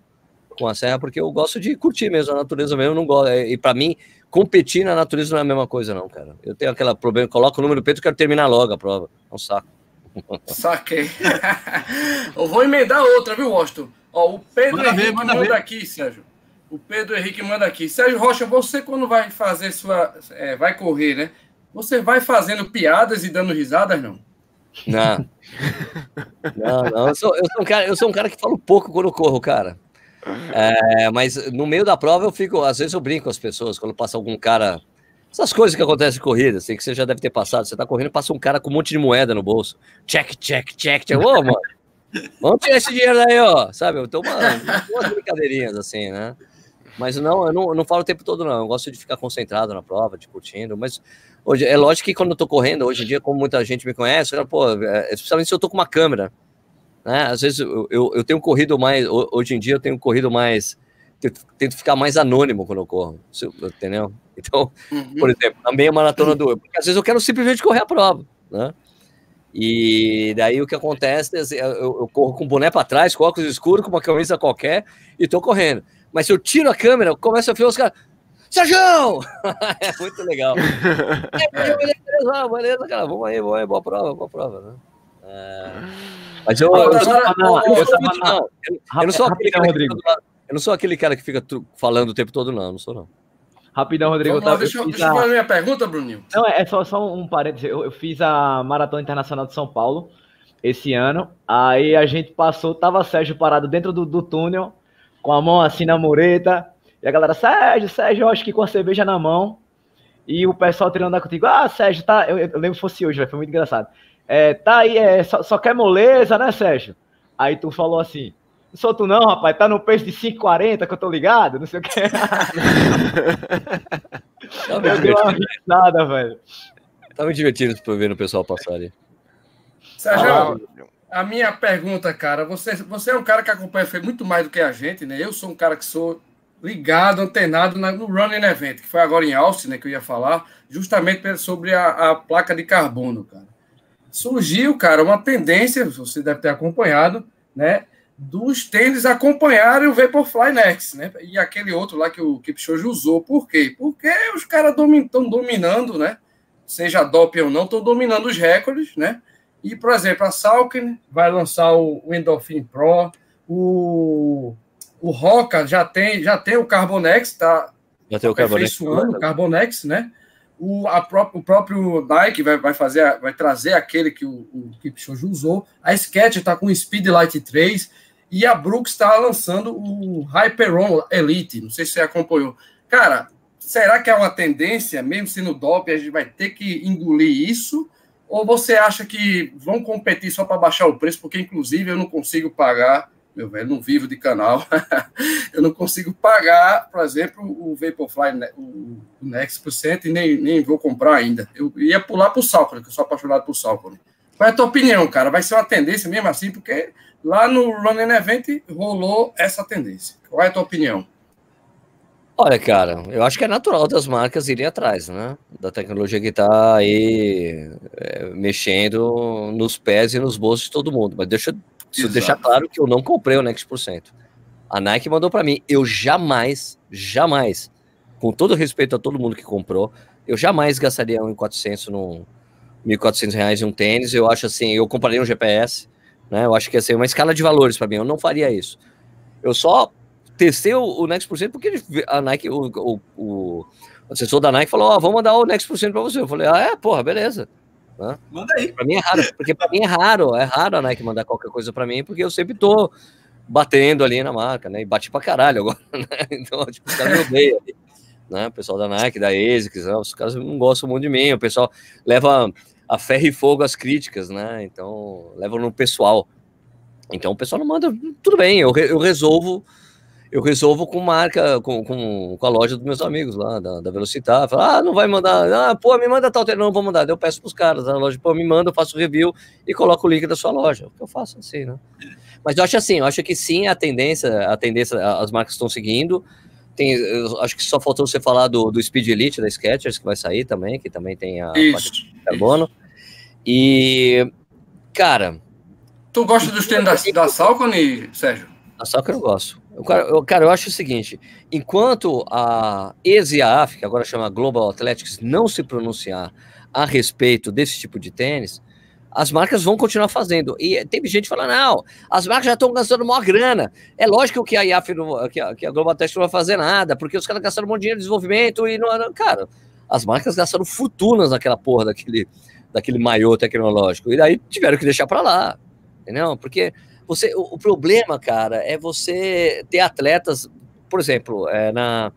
com a serra, porque eu gosto de curtir mesmo a natureza mesmo, não gosto. E para mim, competir na natureza não é a mesma coisa, não, cara. Eu tenho aquele problema, coloco o número do peito quero terminar logo a prova. É um saco. Saquei. eu vou emendar outra, viu, Washington? Ó, o Pedro manda Henrique ver, manda, manda aqui, Sérgio. O Pedro Henrique manda aqui. Sérgio Rocha, você quando vai fazer sua. É, vai correr, né? Você vai fazendo piadas e dando risadas, não? Não. Não, não. Eu sou, eu sou, um, cara, eu sou um cara que falo pouco quando corro, cara. É, mas no meio da prova eu fico, às vezes eu brinco com as pessoas, quando passa algum cara. Essas coisas que acontecem em corrida, assim, que você já deve ter passado. Você tá correndo, passa um cara com um monte de moeda no bolso. Check, check, check, check. Ô, mano, vamos tirar esse dinheiro daí, ó. Sabe? Eu tô uma, umas brincadeirinhas assim, né? Mas não, eu não, eu não falo o tempo todo, não. Eu gosto de ficar concentrado na prova, de curtindo. Mas hoje, é lógico que quando eu tô correndo, hoje em dia, como muita gente me conhece, eu, pô, é, especialmente se eu tô com uma câmera. Né? Às vezes eu, eu, eu, tenho corrido mais, hoje em dia eu tenho corrido mais, tento, tento ficar mais anônimo quando eu corro, entendeu? Então, uhum. por exemplo, na meia maratona do porque às vezes eu quero simplesmente correr a prova, né? E daí o que acontece é eu, eu corro com o boné para trás, com óculos escuros, com uma camisa qualquer e tô correndo. Mas se eu tiro a câmera, começa a ver os caras. Sérgio! é muito legal. é, beleza, beleza, cara. Vamos aí, vamos aí, boa prova, boa prova, né? É... Mas eu, eu, não sou aquele cara Rodrigo. eu não sou aquele cara que fica falando o tempo todo, não. Não sou, não. Rapidão, Rodrigo. Lá, deixa, eu, deixa eu fazer a minha pergunta, Bruninho. Não, é só, só um parênteses. Eu, eu, fiz a Maratona Internacional de São Paulo esse ano. Aí a gente passou, tava Sérgio parado dentro do, do túnel, com a mão assim na mureta. E a galera, Sérgio, Sérgio, eu acho que com a cerveja na mão. E o pessoal treinando contigo, ah, Sérgio, tá. Eu, eu lembro que fosse hoje, foi muito engraçado. É, tá aí, é, só, só quer moleza, né, Sérgio? Aí tu falou assim, não sou tu não, rapaz, tá no preço de 5,40 que eu tô ligado, não sei o que. eu dei uma risada, velho. Muito divertido pra ver o pessoal passar ali. Sérgio, ah, a minha pergunta, cara, você, você é um cara que acompanha muito mais do que a gente, né? Eu sou um cara que sou ligado, antenado no Running Event, que foi agora em Austin, né, que eu ia falar, justamente sobre a, a placa de carbono, cara. Surgiu, cara, uma tendência, você deve ter acompanhado, né, dos tênis acompanharem o Vaporfly Next, né? E aquele outro lá que o Kipchoge usou. Por quê? Porque os caras estão dominando, né? Seja doping ou não, estão dominando os recordes, né? E, por exemplo, a Salkin vai lançar o Endorphin Pro, o, o Roca já tem, já tem o Carbonex, tá? Já tem o Carbonex. O Carbonex, né? O, a pró o próprio Nike vai, vai, fazer, vai trazer aquele que o, o Kipchoge usou. A Sketch está com o Speed Light 3 e a Brooks está lançando o Hyperon Elite. Não sei se você acompanhou. Cara, será que é uma tendência, mesmo sendo doping, a gente vai ter que engolir isso? Ou você acha que vão competir só para baixar o preço? Porque, inclusive, eu não consigo pagar, meu velho, não vivo de canal, eu não consigo pagar, por exemplo, o Vaporfly, né, o Next Percent, e nem, nem vou comprar ainda. Eu ia pular para o Salcone, que eu sou apaixonado por Salcone. Qual é a tua opinião, cara? Vai ser uma tendência mesmo assim? Porque Lá no Running Event rolou essa tendência. Qual é a tua opinião? Olha, cara, eu acho que é natural das marcas irem atrás, né? Da tecnologia que está aí é, mexendo nos pés e nos bolsos de todo mundo. Mas deixa eu deixar claro que eu não comprei o Next Percent. A Nike mandou para mim. Eu jamais, jamais, com todo respeito a todo mundo que comprou, eu jamais gastaria 1.400 num 1.400 reais em um tênis. Eu acho assim, eu compraria um GPS, né? Eu acho que ia ser uma escala de valores para mim. Eu não faria isso. Eu só testei o, o Next Percent porque a Nike, o, o, o assessor da Nike falou: Ó, oh, vamos mandar o Next Percent para você. Eu falei: Ah, é, porra, beleza. Né? Manda aí. Para mim é raro, porque para mim é raro, é raro a Nike mandar qualquer coisa para mim, porque eu sempre tô batendo ali na marca, né? E bati pra caralho agora, né? Então, tipo, os caras me odeiam ali. Né? O pessoal da Nike, da ASICS, né? os caras não gostam muito de mim, o pessoal leva a ferro e fogo as críticas, né? Então, levam no pessoal. Então, o pessoal não manda, tudo bem, eu, eu resolvo eu resolvo com marca, com, com, com, a loja dos meus amigos lá, da, da Velocitar. Falo, ah, não vai mandar, ah, pô, me manda tal, não vou mandar. Eu peço pros caras da loja, pô, me manda, eu faço review e coloco o link da sua loja. O que eu faço assim, né? Mas eu acho assim, eu acho que sim, a tendência, a tendência, as marcas estão seguindo. Tem, acho que só faltou você falar do, do Speed Elite da Skechers, que vai sair também, que também tem a isso, de carbono. E, cara. Tu gosta dos tênis da, da Salcone, Sérgio? A Salcone eu gosto. Eu, cara, eu, cara, eu acho o seguinte: enquanto a ESIAF, que agora chama Global Athletics, não se pronunciar a respeito desse tipo de tênis, as marcas vão continuar fazendo. E tem gente falando, não, as marcas já estão gastando maior grana. É lógico que a IAF, não, que a, que a Global Athletics não vai fazer nada, porque os caras gastaram um monte de dinheiro de desenvolvimento e não. Cara, as marcas gastaram fortunas naquela porra daquele, daquele maiô tecnológico. E daí tiveram que deixar para lá, entendeu? Porque você, o, o, problema, cara, é você ter atletas, por exemplo, é, na,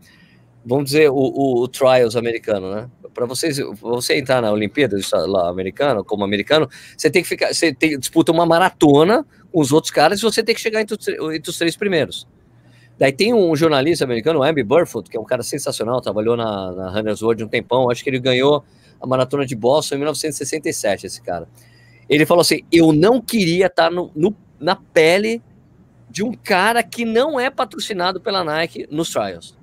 vamos dizer, o, o, o trials americano, né? Para vocês, você entrar na Olimpíada lá americana, como americano, você tem que ficar, você tem, disputa uma maratona com os outros caras e você tem que chegar entre os, entre os três primeiros. Daí tem um jornalista americano, o Amby Burfoot, que é um cara sensacional, trabalhou na, na Runner's World um tempão, acho que ele ganhou a maratona de Boston em 1967, esse cara. Ele falou assim: eu não queria estar no, no, na pele de um cara que não é patrocinado pela Nike nos trials.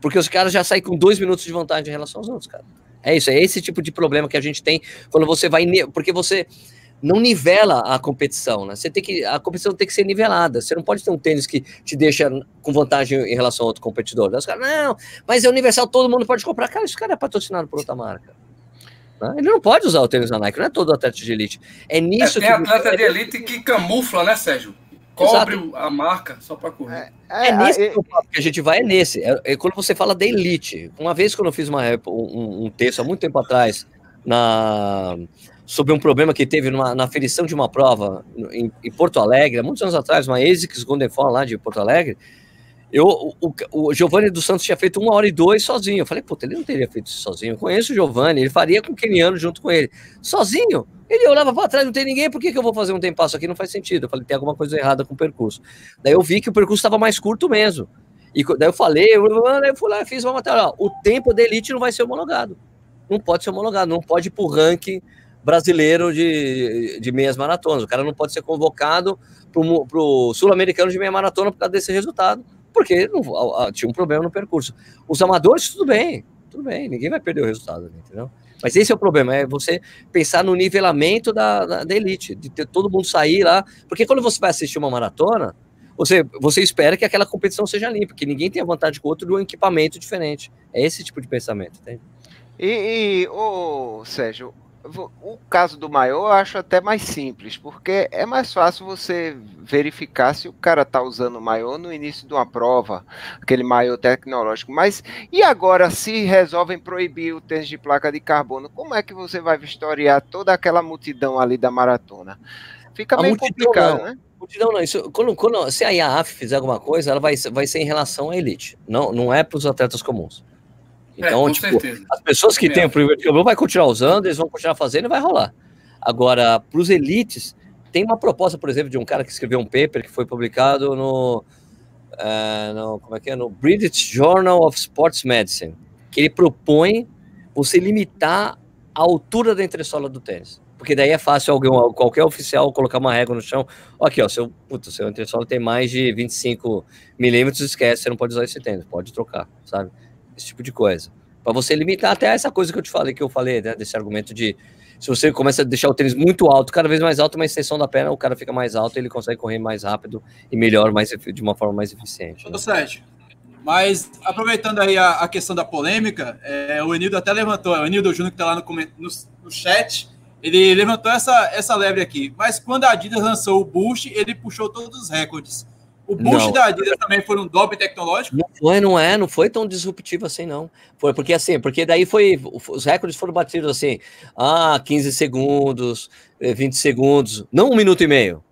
Porque os caras já saem com dois minutos de vantagem em relação aos outros, cara. É isso, é esse tipo de problema que a gente tem quando você vai. Porque você. não nivela a competição, né? Você tem que a competição tem que ser nivelada. Você não pode ter um tênis que te deixa com vantagem em relação a outro competidor. Os caras, não, mas é universal, todo mundo pode comprar. Cara, esse cara é patrocinado por outra marca. Né? Ele não pode usar o tênis da Nike, não é todo atleta de elite. É nisso é, tem que atleta de elite que camufla, né, Sérgio? Cobre Exato. a marca só para correr. É, é, é nesse é, que a gente vai, é nesse. É, é, quando você fala da elite. Uma vez quando eu fiz uma, um, um texto há muito tempo atrás na sobre um problema que teve numa, na aferição de uma prova em, em, Porto Alegre, há muitos anos atrás, uma ASICS Gondefon lá de Porto Alegre, eu, o, o Giovanni dos Santos tinha feito uma hora e dois sozinho. Eu falei, puta, ele não teria feito isso sozinho. Eu conheço o Giovanni, ele faria com o Keniano junto com ele. Sozinho? Ele olhava para trás, não tem ninguém, por que, que eu vou fazer um tempo aqui? Não faz sentido. Eu falei, tem alguma coisa errada com o percurso. Daí eu vi que o percurso estava mais curto mesmo. E daí eu falei, eu, eu fui lá e fiz uma matéria. o tempo da elite não vai ser homologado. Não pode ser homologado, não pode ir para o ranking brasileiro de, de meias maratonas. O cara não pode ser convocado para o sul-americano de meia maratona por causa desse resultado, porque não, tinha um problema no percurso. Os amadores, tudo bem, tudo bem, ninguém vai perder o resultado, entendeu? Mas esse é o problema, é você pensar no nivelamento da, da, da, elite, de ter todo mundo sair lá, porque quando você vai assistir uma maratona, você, você espera que aquela competição seja limpa, que ninguém tenha vantagem com o outro de um equipamento diferente. É esse tipo de pensamento, entende? E, e ô, Sérgio, o caso do maior eu acho até mais simples, porque é mais fácil você verificar se o cara está usando o maior no início de uma prova, aquele maior tecnológico. Mas e agora, se resolvem proibir o teste de placa de carbono, como é que você vai vistoriar toda aquela multidão ali da maratona? Fica meio complicado, não. né? Multidão não, isso, quando, quando, se a IAAF fizer alguma coisa, ela vai, vai ser em relação à elite, não, não é para os atletas comuns. É, então, é, tipo, certeza. as pessoas que é. têm o primeiro cabelo vai continuar usando, eles vão continuar fazendo e vai rolar. Agora, para os elites, tem uma proposta, por exemplo, de um cara que escreveu um paper que foi publicado no, uh, no como é que é, no British Journal of Sports Medicine, que ele propõe você limitar a altura da entressola do tênis. Porque daí é fácil alguém, qualquer oficial colocar uma régua no chão. Aqui, ó, seu, puta, seu entressola tem mais de 25 milímetros, esquece, você não pode usar esse tênis, pode trocar, sabe? Esse tipo de coisa. Para você limitar até essa coisa que eu te falei, que eu falei, né, desse argumento de se você começa a deixar o tênis muito alto, cada vez mais alto, uma extensão da perna, o cara fica mais alto, ele consegue correr mais rápido e melhor, mais, de uma forma mais eficiente. Né? Sérgio, mas aproveitando aí a, a questão da polêmica, é, o Enildo até levantou, o Enildo Júnior que está lá no, no, no, chat, ele levantou essa, essa lebre aqui. Mas quando a Adidas lançou o Boost, ele puxou todos os recordes. O boost não. da Adidas também foi um doping tecnológico? Não foi, não é, não foi tão disruptivo assim, não. Foi porque assim, porque daí foi, os recordes foram batidos assim, ah, 15 segundos, 20 eh, segundos, não um minuto e meio.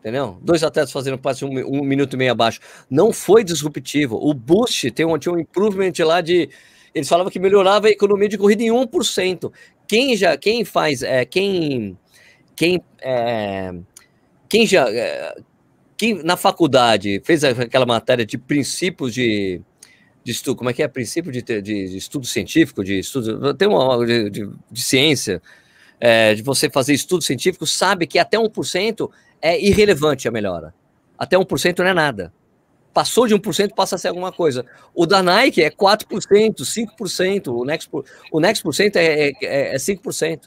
Entendeu? Dois atletas fazendo passe um, um minuto e meio abaixo. Não foi disruptivo. O boost tem um, tinha um improvement lá de. Eles falavam que melhorava a economia de corrida em 1%. Quem já, quem faz, é, quem, quem, é, quem já, é, quem na faculdade fez aquela matéria de princípios de, de estudo, como é que é? Princípio de, de, de estudo científico, de estudo, tem uma de, de, de ciência, é, de você fazer estudo científico, sabe que até 1% é irrelevante a melhora. Até 1% não é nada. Passou de 1%, passa a ser alguma coisa. O da Nike é 4%, 5%, o Next, o Next por cento é, é, é 5%.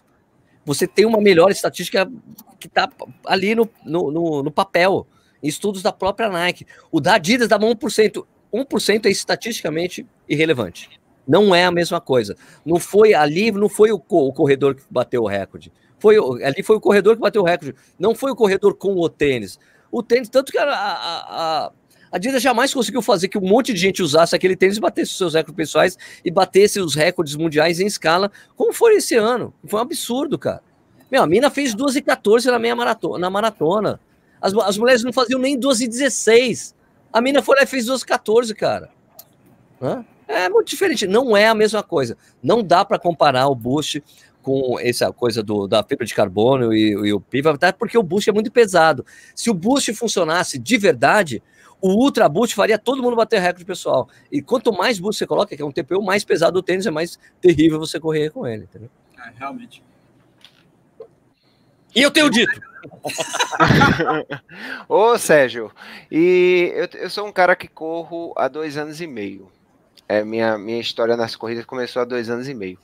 Você tem uma melhor estatística que está ali no, no, no, no papel estudos da própria Nike. O da Adidas dá 1%. 1% é estatisticamente irrelevante. Não é a mesma coisa. Não foi ali, não foi o, corredor que bateu o recorde. Foi, ali foi o corredor que bateu o recorde. Não foi o corredor com o tênis. O tênis, tanto que a, a, a Adidas jamais conseguiu fazer que um monte de gente usasse aquele tênis e batesse os seus recordes pessoais e batesse os recordes mundiais em escala, como foi esse ano. Foi um absurdo, cara. Meu, a mina fez 2,14 na meia maratona, na maratona. As, as mulheres não faziam nem 12 e 16. A mina foi lá e fez 12 14, cara. Hã? É muito diferente. Não é a mesma coisa. Não dá para comparar o Boost com essa coisa do, da fibra de carbono e, e o PIVA, até porque o Boost é muito pesado. Se o Boost funcionasse de verdade, o Ultra Boost faria todo mundo bater recorde pessoal. E quanto mais Boost você coloca, que é um TPU mais pesado do tênis, é mais terrível você correr com ele, entendeu? É, realmente. E eu tenho dito. Ô, Sérgio, e eu, eu sou um cara que corro há dois anos e meio. É, minha, minha história nas corridas começou há dois anos e meio.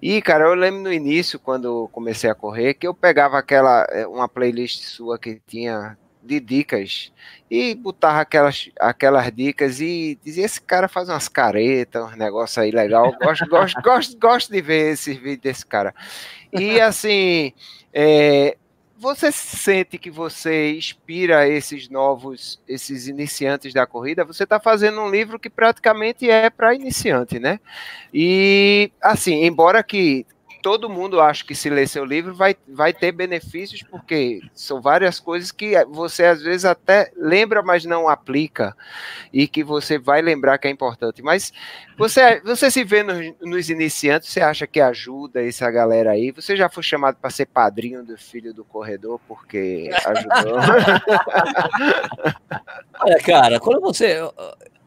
E, cara, eu lembro no início, quando comecei a correr, que eu pegava aquela, é, uma playlist sua que tinha de dicas e botava aquelas, aquelas dicas e dizia: esse cara faz umas caretas, uns negócios aí legal. Gosto, gosto, gosto, gosto de ver esses vídeos desse cara. E assim, é, você sente que você inspira esses novos, esses iniciantes da corrida? Você está fazendo um livro que praticamente é para iniciante, né? E assim, embora que todo mundo acho que se ler seu livro vai, vai ter benefícios, porque são várias coisas que você às vezes até lembra, mas não aplica, e que você vai lembrar que é importante. Mas você, você se vê nos, nos iniciantes, você acha que ajuda essa galera aí? Você já foi chamado para ser padrinho do filho do corredor porque ajudou? Olha, cara, quando você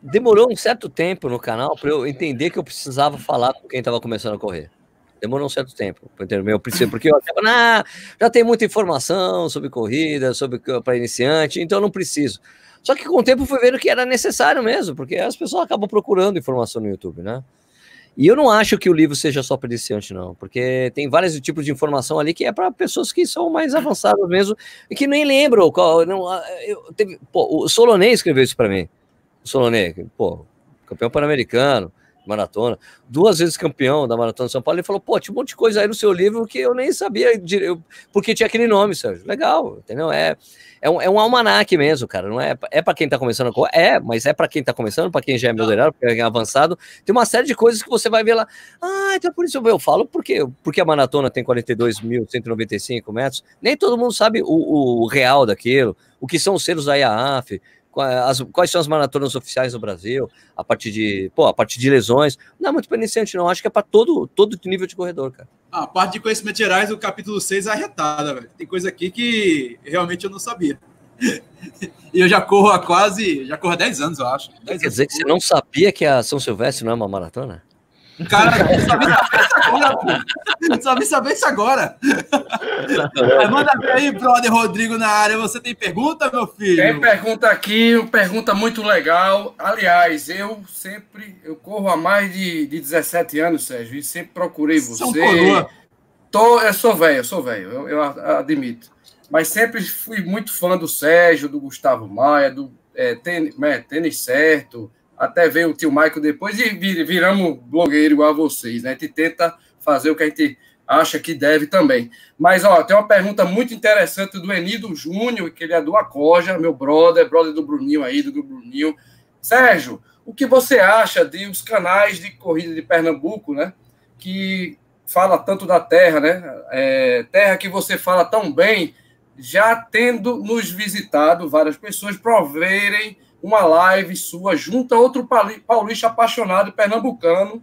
demorou um certo tempo no canal para eu entender que eu precisava falar com quem estava começando a correr. Demorou um certo tempo meu princípio, porque eu achava, nah, já tem muita informação sobre corrida, sobre para iniciante, então eu não preciso. Só que com o tempo fui vendo que era necessário mesmo, porque as pessoas acabam procurando informação no YouTube, né? E eu não acho que o livro seja só para iniciante, não, porque tem vários tipos de informação ali que é para pessoas que são mais avançadas mesmo e que nem lembram. Qual, não, eu, teve, pô, o Solonê escreveu isso para mim. O Solonê, pô, campeão pan-americano, maratona, duas vezes campeão da maratona de São Paulo, ele falou: pô, tinha um monte de coisa aí no seu livro que eu nem sabia, porque tinha aquele nome, Sérgio. Legal, entendeu? É, é, um, é um almanaque mesmo, cara. Não é, é para quem tá começando é, mas é para quem tá começando, para quem já é melhorado, para quem é avançado. Tem uma série de coisas que você vai ver lá. Ah, então por isso eu falo, porque, porque a maratona tem 42.195 metros. Nem todo mundo sabe o, o real daquilo, o que são os selos da IAAF, as, quais são as maratonas oficiais no Brasil, a partir de, pô, a partir de lesões. Não é muito para iniciante, não. Acho que é para todo, todo nível de corredor, cara. Ah, a parte de conhecimentos gerais, o capítulo 6 é arretada, velho. Tem coisa aqui que realmente eu não sabia. e eu já corro há quase, já corro há 10 anos, eu acho. Quer dizer que você não sabia que a São Silvestre não é uma maratona? Cara, só vim saber isso agora. Manda aí, brother Rodrigo na área. Você tem pergunta, meu filho? Tem pergunta aqui, uma pergunta muito legal. Aliás, eu sempre, eu corro há mais de, de 17 anos, Sérgio, e sempre procurei você. São Tô, eu sou velho, eu sou velho, eu, eu, admito. Mas sempre fui muito fã do Sérgio, do Gustavo Maia, do é, tênis, é, tênis certo, até veio o tio Michael depois e viramos blogueiro igual a vocês, né? A gente tenta fazer o que a gente acha que deve também. Mas, ó, tem uma pergunta muito interessante do Enido Júnior, que ele é do Acoja, meu brother, brother do Bruninho aí, do Bruninho. Sérgio, o que você acha de os canais de corrida de Pernambuco, né? Que fala tanto da terra, né? É, terra que você fala tão bem, já tendo nos visitado várias pessoas proverem uma live sua junto a outro paulista apaixonado pernambucano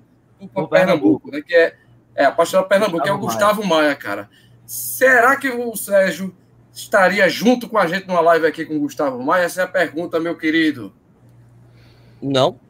por Pernambuco, né? Que é, é apaixonado por Pernambuco, que é o Gustavo Maia. Maia, cara. Será que o Sérgio estaria junto com a gente numa live aqui com o Gustavo Maia? Essa é a pergunta, meu querido. Não.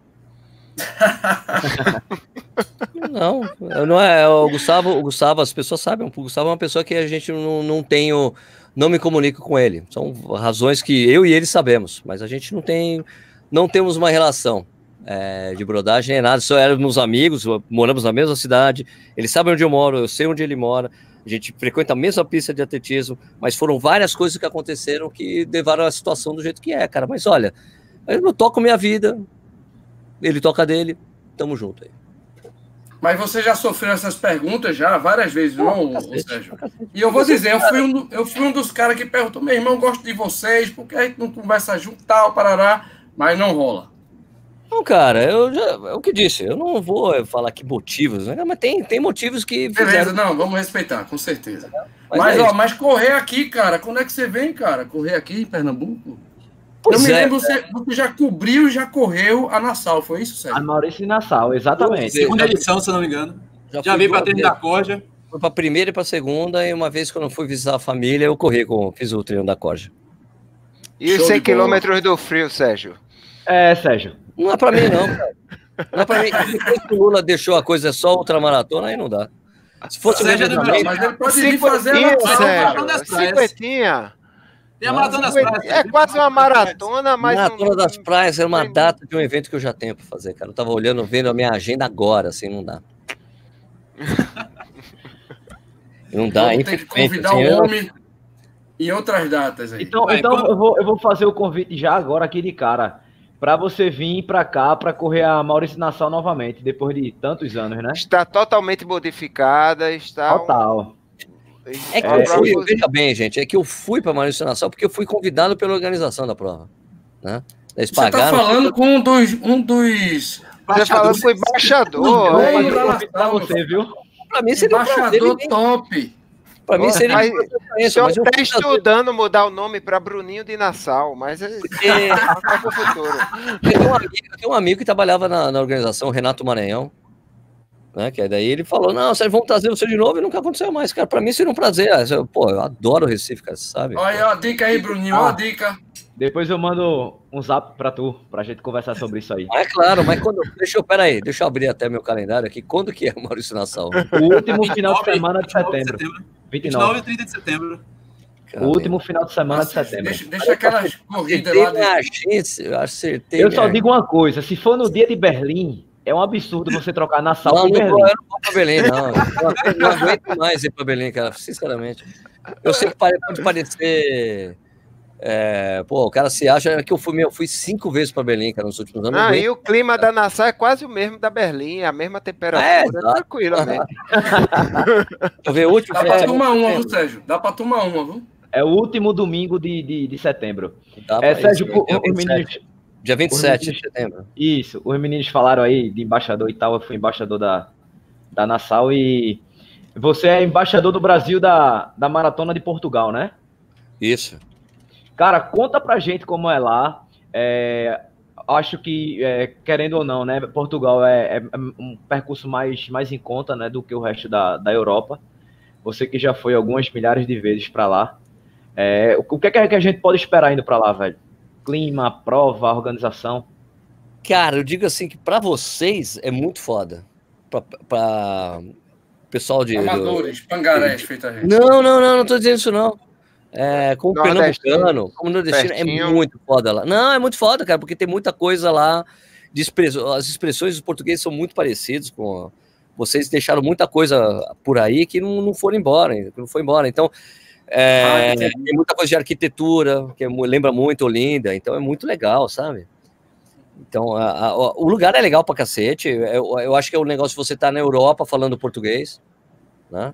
não, não é o Gustavo, o Gustavo, as pessoas sabem, o Gustavo é uma pessoa que a gente não, não tem o, não me comunico com ele. São razões que eu e ele sabemos, mas a gente não tem, não temos uma relação é, de brodagem, nem nada. Só éramos amigos, moramos na mesma cidade. Ele sabe onde eu moro, eu sei onde ele mora. A gente frequenta a mesma pista de atletismo, mas foram várias coisas que aconteceram que levaram a situação do jeito que é, cara. Mas olha, eu toco minha vida, ele toca dele, tamo junto aí. Mas você já sofreu essas perguntas já várias vezes, não, cacete, Sérgio? E eu vou dizer, eu fui um, eu fui um dos caras que perguntou, meu irmão, gosto de vocês, porque a gente não conversa junto, tal, parará, mas não rola. Não, cara, eu já, é o que disse, eu não vou falar que motivos, né? Mas tem, tem motivos que. Beleza, não, vamos respeitar, com certeza. Mas, mas é ó, mas correr aqui, cara, quando é que você vem, cara? Correr aqui em Pernambuco? Pois eu me é, lembro, você, você, já cobriu e já correu a Nassau, foi isso, Sérgio? A Maurício Nassau, exatamente. Segunda edição, se eu não me engano. Já, já veio para treino da Corja. Foi para a primeira e para a segunda, e uma vez quando eu fui visitar a família, eu corri com, fiz o treino da Corja. E os 100 quilômetros do frio, Sérgio? É, Sérgio. Não é para mim, não, cara. Não é para mim. Depois que o Lula deixou a coisa só ultramaratona, aí não dá. Se fosse Sérgio, mas ele pode fazer a Sérgio. Cinquentinha. Tem a Maratona das Praias. É quase uma maratona, mas. Maratona não... das Praias é uma data de um evento que eu já tenho para fazer, cara. Eu tava olhando, vendo a minha agenda agora, assim, não dá. não dá, hein? Tem que convidar assim, o homem eu... e outras datas aí. Então, Vai, então quando... eu, vou, eu vou fazer o convite já agora aqui de cara. Para você vir para cá para correr a Maurício Nassau novamente, depois de tantos anos, né? Está totalmente modificada, está. Total. Um é que é, eu fui, veja bem, gente, é que eu fui para a Maurício Nassau porque eu fui convidado pela organização da prova. Né? Eles Você está falando com um dos. Um dos Você falando com o embaixador. Para você, viu? Para mim seria embaixador um top. Para mim seria mas, isso, mas eu está estudando mudar o nome para Bruninho de Nassau, mas é porque... eu, tenho um amigo, eu tenho um amigo que trabalhava na, na organização, Renato Maranhão, né? Que daí ele falou: não, vocês vão trazer você de novo e nunca aconteceu mais, cara. Para mim seria um prazer. Eu, pô, eu adoro o Recife, cara, sabe? Olha a dica aí, Bruninho, olha a dica. Depois eu mando um zap para tu, pra gente conversar sobre isso aí. É claro, mas quando. Deixa eu, peraí, deixa eu abrir até meu calendário aqui. Quando que é Maurício Nassau? O último final de semana de setembro. 29 e 30 de setembro. O último final de semana Nossa, de setembro. Deixa, deixa aquelas corridas lá. De... Agência, eu acertei. Eu só digo uma coisa: se for no dia de Berlim, é um absurdo você trocar na sala não. Não, eu não vou pra Belém, não. Eu não aguento mais ir pra Belém, cara, sinceramente. Eu sei que pode parecer... É, pô, o cara se acha que eu fui, eu fui cinco vezes para Berlim, cara, nos últimos anos. Ah, e o clima da Nassau é quase o mesmo da Berlim, a mesma temperatura, é, tranquilamente. Deixa eu ver, o último. Dá para tomar uma, viu, Sérgio? Dá para tomar uma, viu? É o último domingo de, de, de setembro. Dá é, Sérgio, isso, o, o menino, Dia 27 meninos, de setembro. Isso, os meninos falaram aí de embaixador e tal, eu fui embaixador da, da Nassau e você é embaixador do Brasil da, da Maratona de Portugal, né? Isso. Cara, conta pra gente como é lá. É, acho que, é, querendo ou não, né, Portugal é, é, um percurso mais, mais em conta né, do que o resto da, da Europa. Você que já foi algumas milhares de vezes para lá. É, o que é que a gente pode esperar indo para lá, velho? Clima, a prova, a organização? Cara, eu digo assim que para vocês é muito foda. Para pessoal de. Amadores, pangarés, feita gente. Não, não, não, não tô dizendo isso não. É, como pernambucano, como nordestino, é muito foda lá. Não, é muito foda, cara, porque tem muita coisa lá. De express... As expressões dos portugueses são muito parecidas com. Vocês deixaram muita coisa por aí que não, não foram embora, que não foi embora. Então, é, ah, tem muita coisa de arquitetura, que lembra muito Olinda, então é muito legal, sabe? Então, a, a, o lugar é legal pra cacete. Eu, eu acho que é um negócio você tá na Europa falando português, né?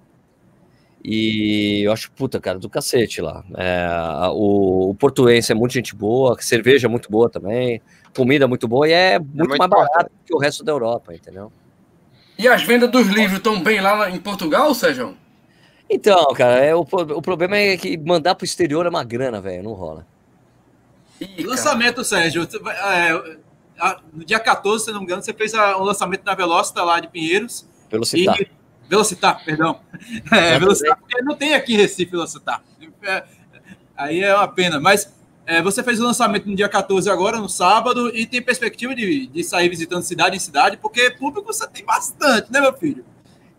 E eu acho, puta, cara, do cacete lá. É, o, o, portuense é muito gente boa, cerveja é muito boa também, comida muito boa e é, é muito, muito mais barato que o resto da Europa, entendeu? E as vendas dos livros estão bem lá em Portugal, Sérgio? Então, cara, é, o, o problema é que mandar pro exterior é uma grana, velho, não rola. Ih, lançamento, Sérgio. É, no dia 14, se não me engano, você fez o um lançamento na Velocita lá de Pinheiros. Velocitar. E, Velocitar, perdão. É, Velocitar, porque não tem aqui em Recife Velocitar. É, aí é uma pena. Mas é, você fez o lançamento no dia 14 agora, no sábado, e tem perspectiva de, de sair visitando cidade em cidade, porque público você tem bastante, né, meu filho?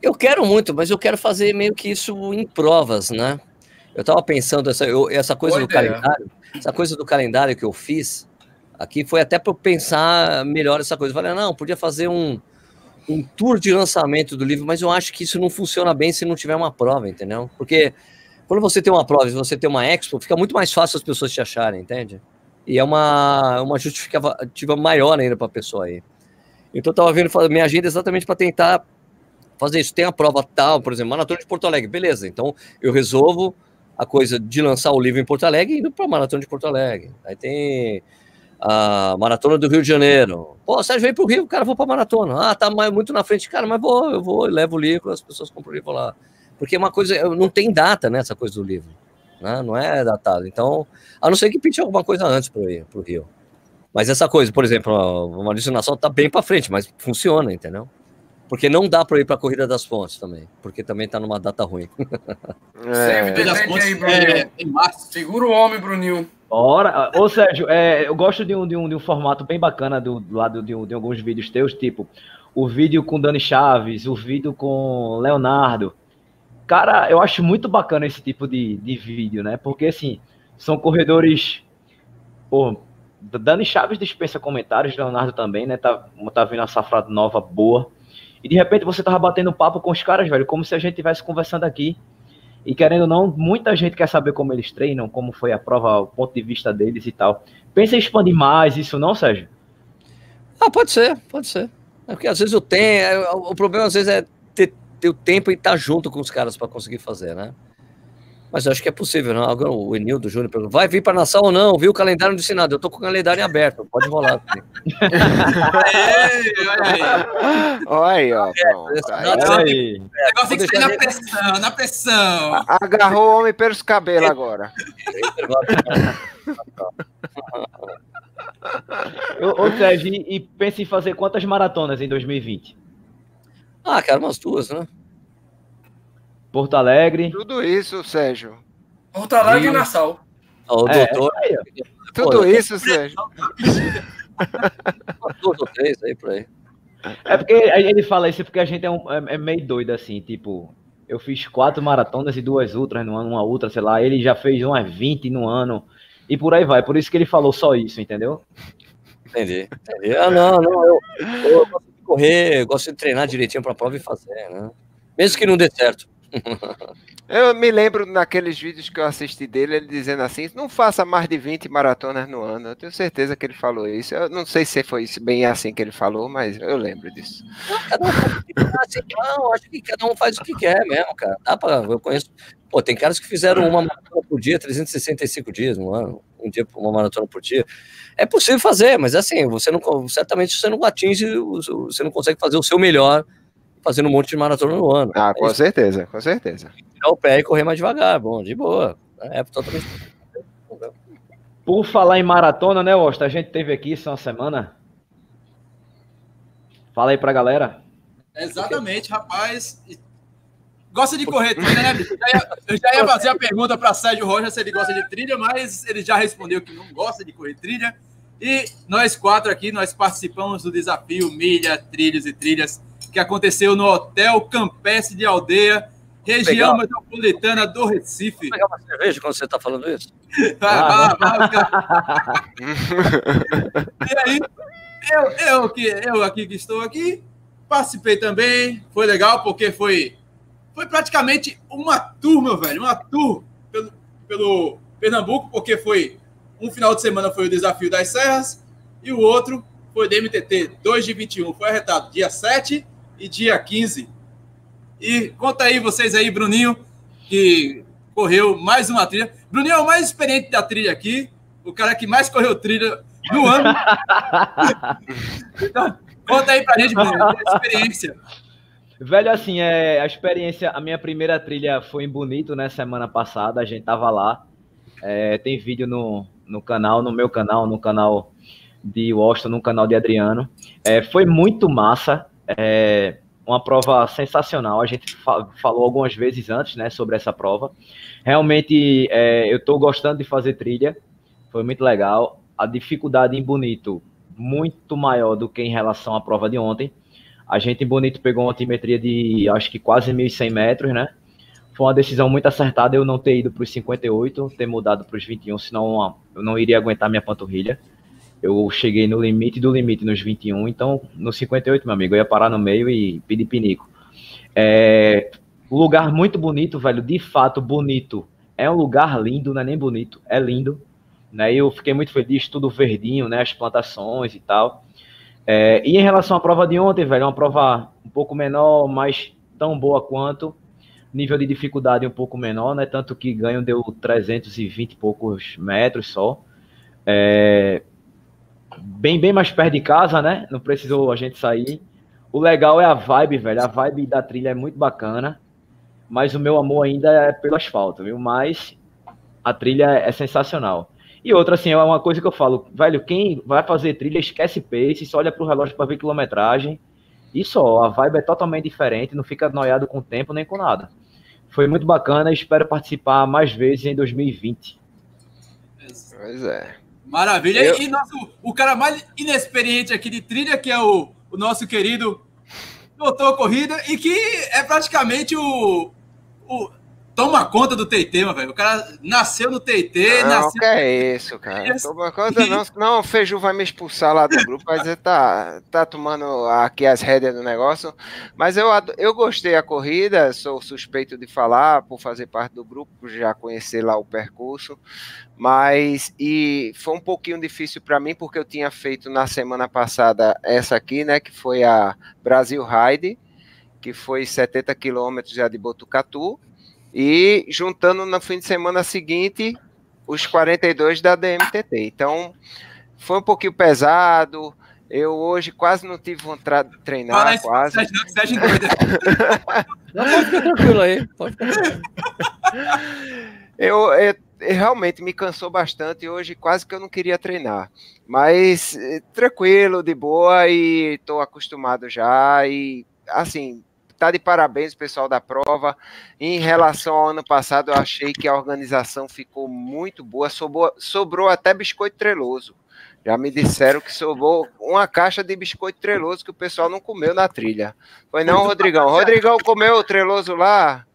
Eu quero muito, mas eu quero fazer meio que isso em provas, né? Eu estava pensando essa, eu, essa coisa Boa do ideia. calendário, essa coisa do calendário que eu fiz aqui foi até para pensar melhor essa coisa. Eu falei, não, podia fazer um, um tour de lançamento do livro, mas eu acho que isso não funciona bem se não tiver uma prova, entendeu? Porque quando você tem uma prova, se você tem uma expo, fica muito mais fácil as pessoas te acharem, entende? E é uma, uma justificativa maior ainda para a pessoa aí. Então eu estava vendo minha agenda exatamente para tentar fazer isso. Tem a prova tal, por exemplo, Maratona de Porto Alegre, beleza. Então eu resolvo a coisa de lançar o livro em Porto Alegre indo para a Maratona de Porto Alegre. Aí tem a Maratona do Rio de Janeiro. Pô, Sérgio, vem para o Rio, cara, vou para a Maratona. Ah, tá muito na frente. Cara, mas vou, eu vou, eu levo o livro, as pessoas compram o livro lá. Porque é uma coisa, não tem data, né, essa coisa do livro. Né? Não é datado. Então, a não ser que pinte alguma coisa antes para o Rio. Mas essa coisa, por exemplo, o Maurício Nassau tá bem para frente, mas funciona, entendeu? Porque não dá para ir para a Corrida das Pontes também, porque também está numa data ruim. É, das pontes, aí. É, Segura o homem, Bruninho. Ora, ô Sérgio, é, eu gosto de um, de, um, de um formato bem bacana do, do lado de, um, de alguns vídeos teus, tipo o vídeo com Dani Chaves, o vídeo com Leonardo. Cara, eu acho muito bacana esse tipo de, de vídeo, né? Porque assim, São corredores. Pô, Dani Chaves dispensa comentários, Leonardo também, né? Tá, tá vindo uma safra nova boa. E de repente você tava batendo papo com os caras, velho, como se a gente estivesse conversando aqui. E querendo ou não, muita gente quer saber como eles treinam, como foi a prova, o ponto de vista deles e tal. Pensa em expandir mais isso, não, Sérgio? Ah, pode ser, pode ser. É porque às vezes eu tenho. É, o problema às vezes é ter, ter o tempo e estar junto com os caras para conseguir fazer, né? Mas eu acho que é possível, não? Agora o Enildo Júnior perguntou: vai vir para a nação ou não? Viu o calendário de Senado? Eu estou com o calendário em aberto, pode rolar. olha aí, ó. Olha aí. Negócio tem que na pressão, na pressão. Agarrou o homem pelos cabelos agora. Ô, Sérgio, e pensa em fazer quantas maratonas em 2020? Ah, cara, umas duas, né? Porto Alegre. Tudo isso, Sérgio. Porto Alegre e Nassau. O é, doutor. É, Tudo Pô, isso, Sérgio. Duas ou três aí por aí. É porque ele fala isso porque a gente é, um, é, é, meio doido assim, tipo, eu fiz quatro maratonas e duas ultras no ano, uma ultra, sei lá, ele já fez umas 20 no ano e por aí vai. Por isso que ele falou só isso, entendeu? Entendi. entendi. Ah, não, não, eu, eu gosto de correr, gosto de treinar direitinho para a prova e fazer, né? Mesmo que não dê certo. Eu me lembro naqueles vídeos que eu assisti dele, ele dizendo assim: não faça mais de 20 maratonas no ano. Eu tenho certeza que ele falou isso. Eu não sei se foi bem assim que ele falou, mas eu lembro disso. Não, acho que cada um faz o que quer mesmo, cara. Dá pra, eu conheço. Pô, tem caras que fizeram uma maratona por dia, 365 dias no ano, um dia uma maratona por dia. É possível fazer, mas assim, você não certamente você não atinge, você não consegue fazer o seu melhor fazendo um monte de maratona no ano. Ah, com é certeza, com certeza. Tirar o pé e correr mais devagar, bom, de boa. É totalmente. Por falar em maratona, né, Osta? A gente teve aqui essa semana. Fala aí pra galera. Exatamente, rapaz. Gosta de correr trilha, né, bicho? Eu já ia fazer a pergunta para Sérgio Rocha se ele gosta de trilha, mas ele já respondeu que não gosta de correr trilha. E nós quatro aqui, nós participamos do desafio Milha, Trilhos e Trilhas que aconteceu no Hotel Campestre de Aldeia, região metropolitana do Recife. Vou pegar uma cerveja quando você está falando isso? vai, vai, vai, e aí, eu, eu, que, eu aqui que estou aqui, participei também, foi legal, porque foi, foi praticamente uma tour, meu velho, uma tour pelo, pelo Pernambuco, porque foi um final de semana foi o Desafio das Serras e o outro foi DMTT 2 de 21, foi arretado dia 7 e dia 15. E conta aí vocês aí, Bruninho, que correu mais uma trilha. Bruninho é o mais experiente da trilha aqui, o cara que mais correu trilha no ano. então, conta aí pra gente, Bruninho, a experiência. Velho, assim, é, a experiência, a minha primeira trilha foi em Bonito, né, semana passada, a gente tava lá. É, tem vídeo no, no canal, no meu canal, no canal de Washington, no canal de Adriano. É, foi muito massa. É uma prova sensacional. A gente fa falou algumas vezes antes, né, sobre essa prova. Realmente, é, eu estou gostando de fazer trilha. Foi muito legal. A dificuldade em Bonito muito maior do que em relação à prova de ontem. A gente em Bonito pegou uma altimetria de acho que quase 1.100 metros, né? Foi uma decisão muito acertada eu não ter ido para os 58, ter mudado para os 21, senão eu não iria aguentar minha panturrilha. Eu cheguei no limite do limite nos 21, então no 58, meu amigo, eu ia parar no meio e pedir pinico. É, lugar muito bonito, velho, de fato bonito. É um lugar lindo, não é nem bonito, é lindo. Né? Eu fiquei muito feliz, tudo verdinho, né? As plantações e tal. É, e em relação à prova de ontem, velho, é uma prova um pouco menor, mas tão boa quanto. Nível de dificuldade um pouco menor, né? Tanto que ganho deu 320 e poucos metros só. É, bem, bem mais perto de casa, né? Não precisou a gente sair. O legal é a vibe, velho. A vibe da trilha é muito bacana. Mas o meu amor ainda é pelo asfalto, viu? Mas a trilha é sensacional. E outra, assim, é uma coisa que eu falo, velho, quem vai fazer trilha esquece pace, só olha pro relógio para ver quilometragem. E só, a vibe é totalmente diferente, não fica noiado com o tempo nem com nada. Foi muito bacana e espero participar mais vezes em 2020. Pois é. Maravilha. Eu... E nosso, o cara mais inexperiente aqui de trilha, que é o, o nosso querido Doutor Corrida, e que é praticamente o, o toma conta do TT, meu velho. O cara nasceu no TT, não, nasceu. que é isso, cara? Toma conta, não. Não, o Feiju vai me expulsar lá do grupo, mas ele tá, tá tomando aqui as rédeas do negócio. Mas eu, eu gostei da corrida, sou suspeito de falar, por fazer parte do grupo, já conhecer lá o percurso. Mas e foi um pouquinho difícil para mim, porque eu tinha feito na semana passada essa aqui, né? Que foi a Brasil Ride, que foi 70 quilômetros já de Botucatu e juntando no fim de semana seguinte os 42 da DMTT. Então, foi um pouquinho pesado. Eu hoje quase não tive vontade de treinar, Fala quase. Sérgio, Sérgio não, pode ficar tranquilo aí. Pode ficar eu, eu, realmente me cansou bastante e hoje quase que eu não queria treinar. Mas eh, tranquilo, de boa e estou acostumado já. E assim, tá de parabéns pessoal da prova. Em relação ao ano passado, eu achei que a organização ficou muito boa, sobrou, sobrou até biscoito treloso. Já me disseram que sobrou uma caixa de biscoito treloso que o pessoal não comeu na trilha. Foi não, Rodrigão? Rodrigão comeu o treloso lá?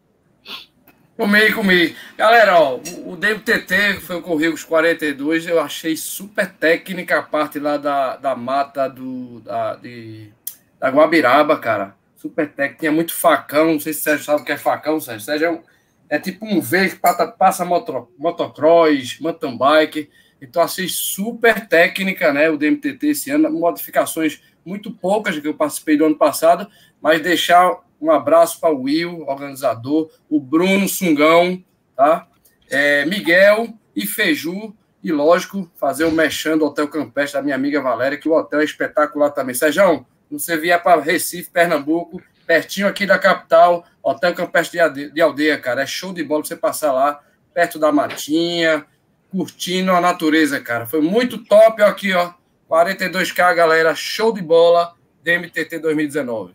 Comi, comi. Galera, ó, o DMTT foi correr os 42, eu achei super técnica a parte lá da, da mata do, da, de, da Guabiraba, cara super técnico, tinha muito facão, não sei se o Sérgio sabe o que é facão, Sérgio. Sérgio é, um, é tipo um V que passa moto, motocross, mountain bike. Então, achei super técnica, né? O DMTT esse ano, modificações muito poucas que eu participei do ano passado, mas deixar um abraço para o Will, organizador, o Bruno Sungão, tá? É, Miguel e Feju, e lógico, fazer o mexendo do Hotel Campestre da minha amiga Valéria, que o hotel é espetacular também. Sérgio, você vier para Recife, Pernambuco, pertinho aqui da capital, Hotel Campestre de Aldeia, cara. É show de bola você passar lá, perto da matinha, curtindo a natureza, cara. Foi muito top aqui, ó. 42K, galera. Show de bola. DMTT 2019.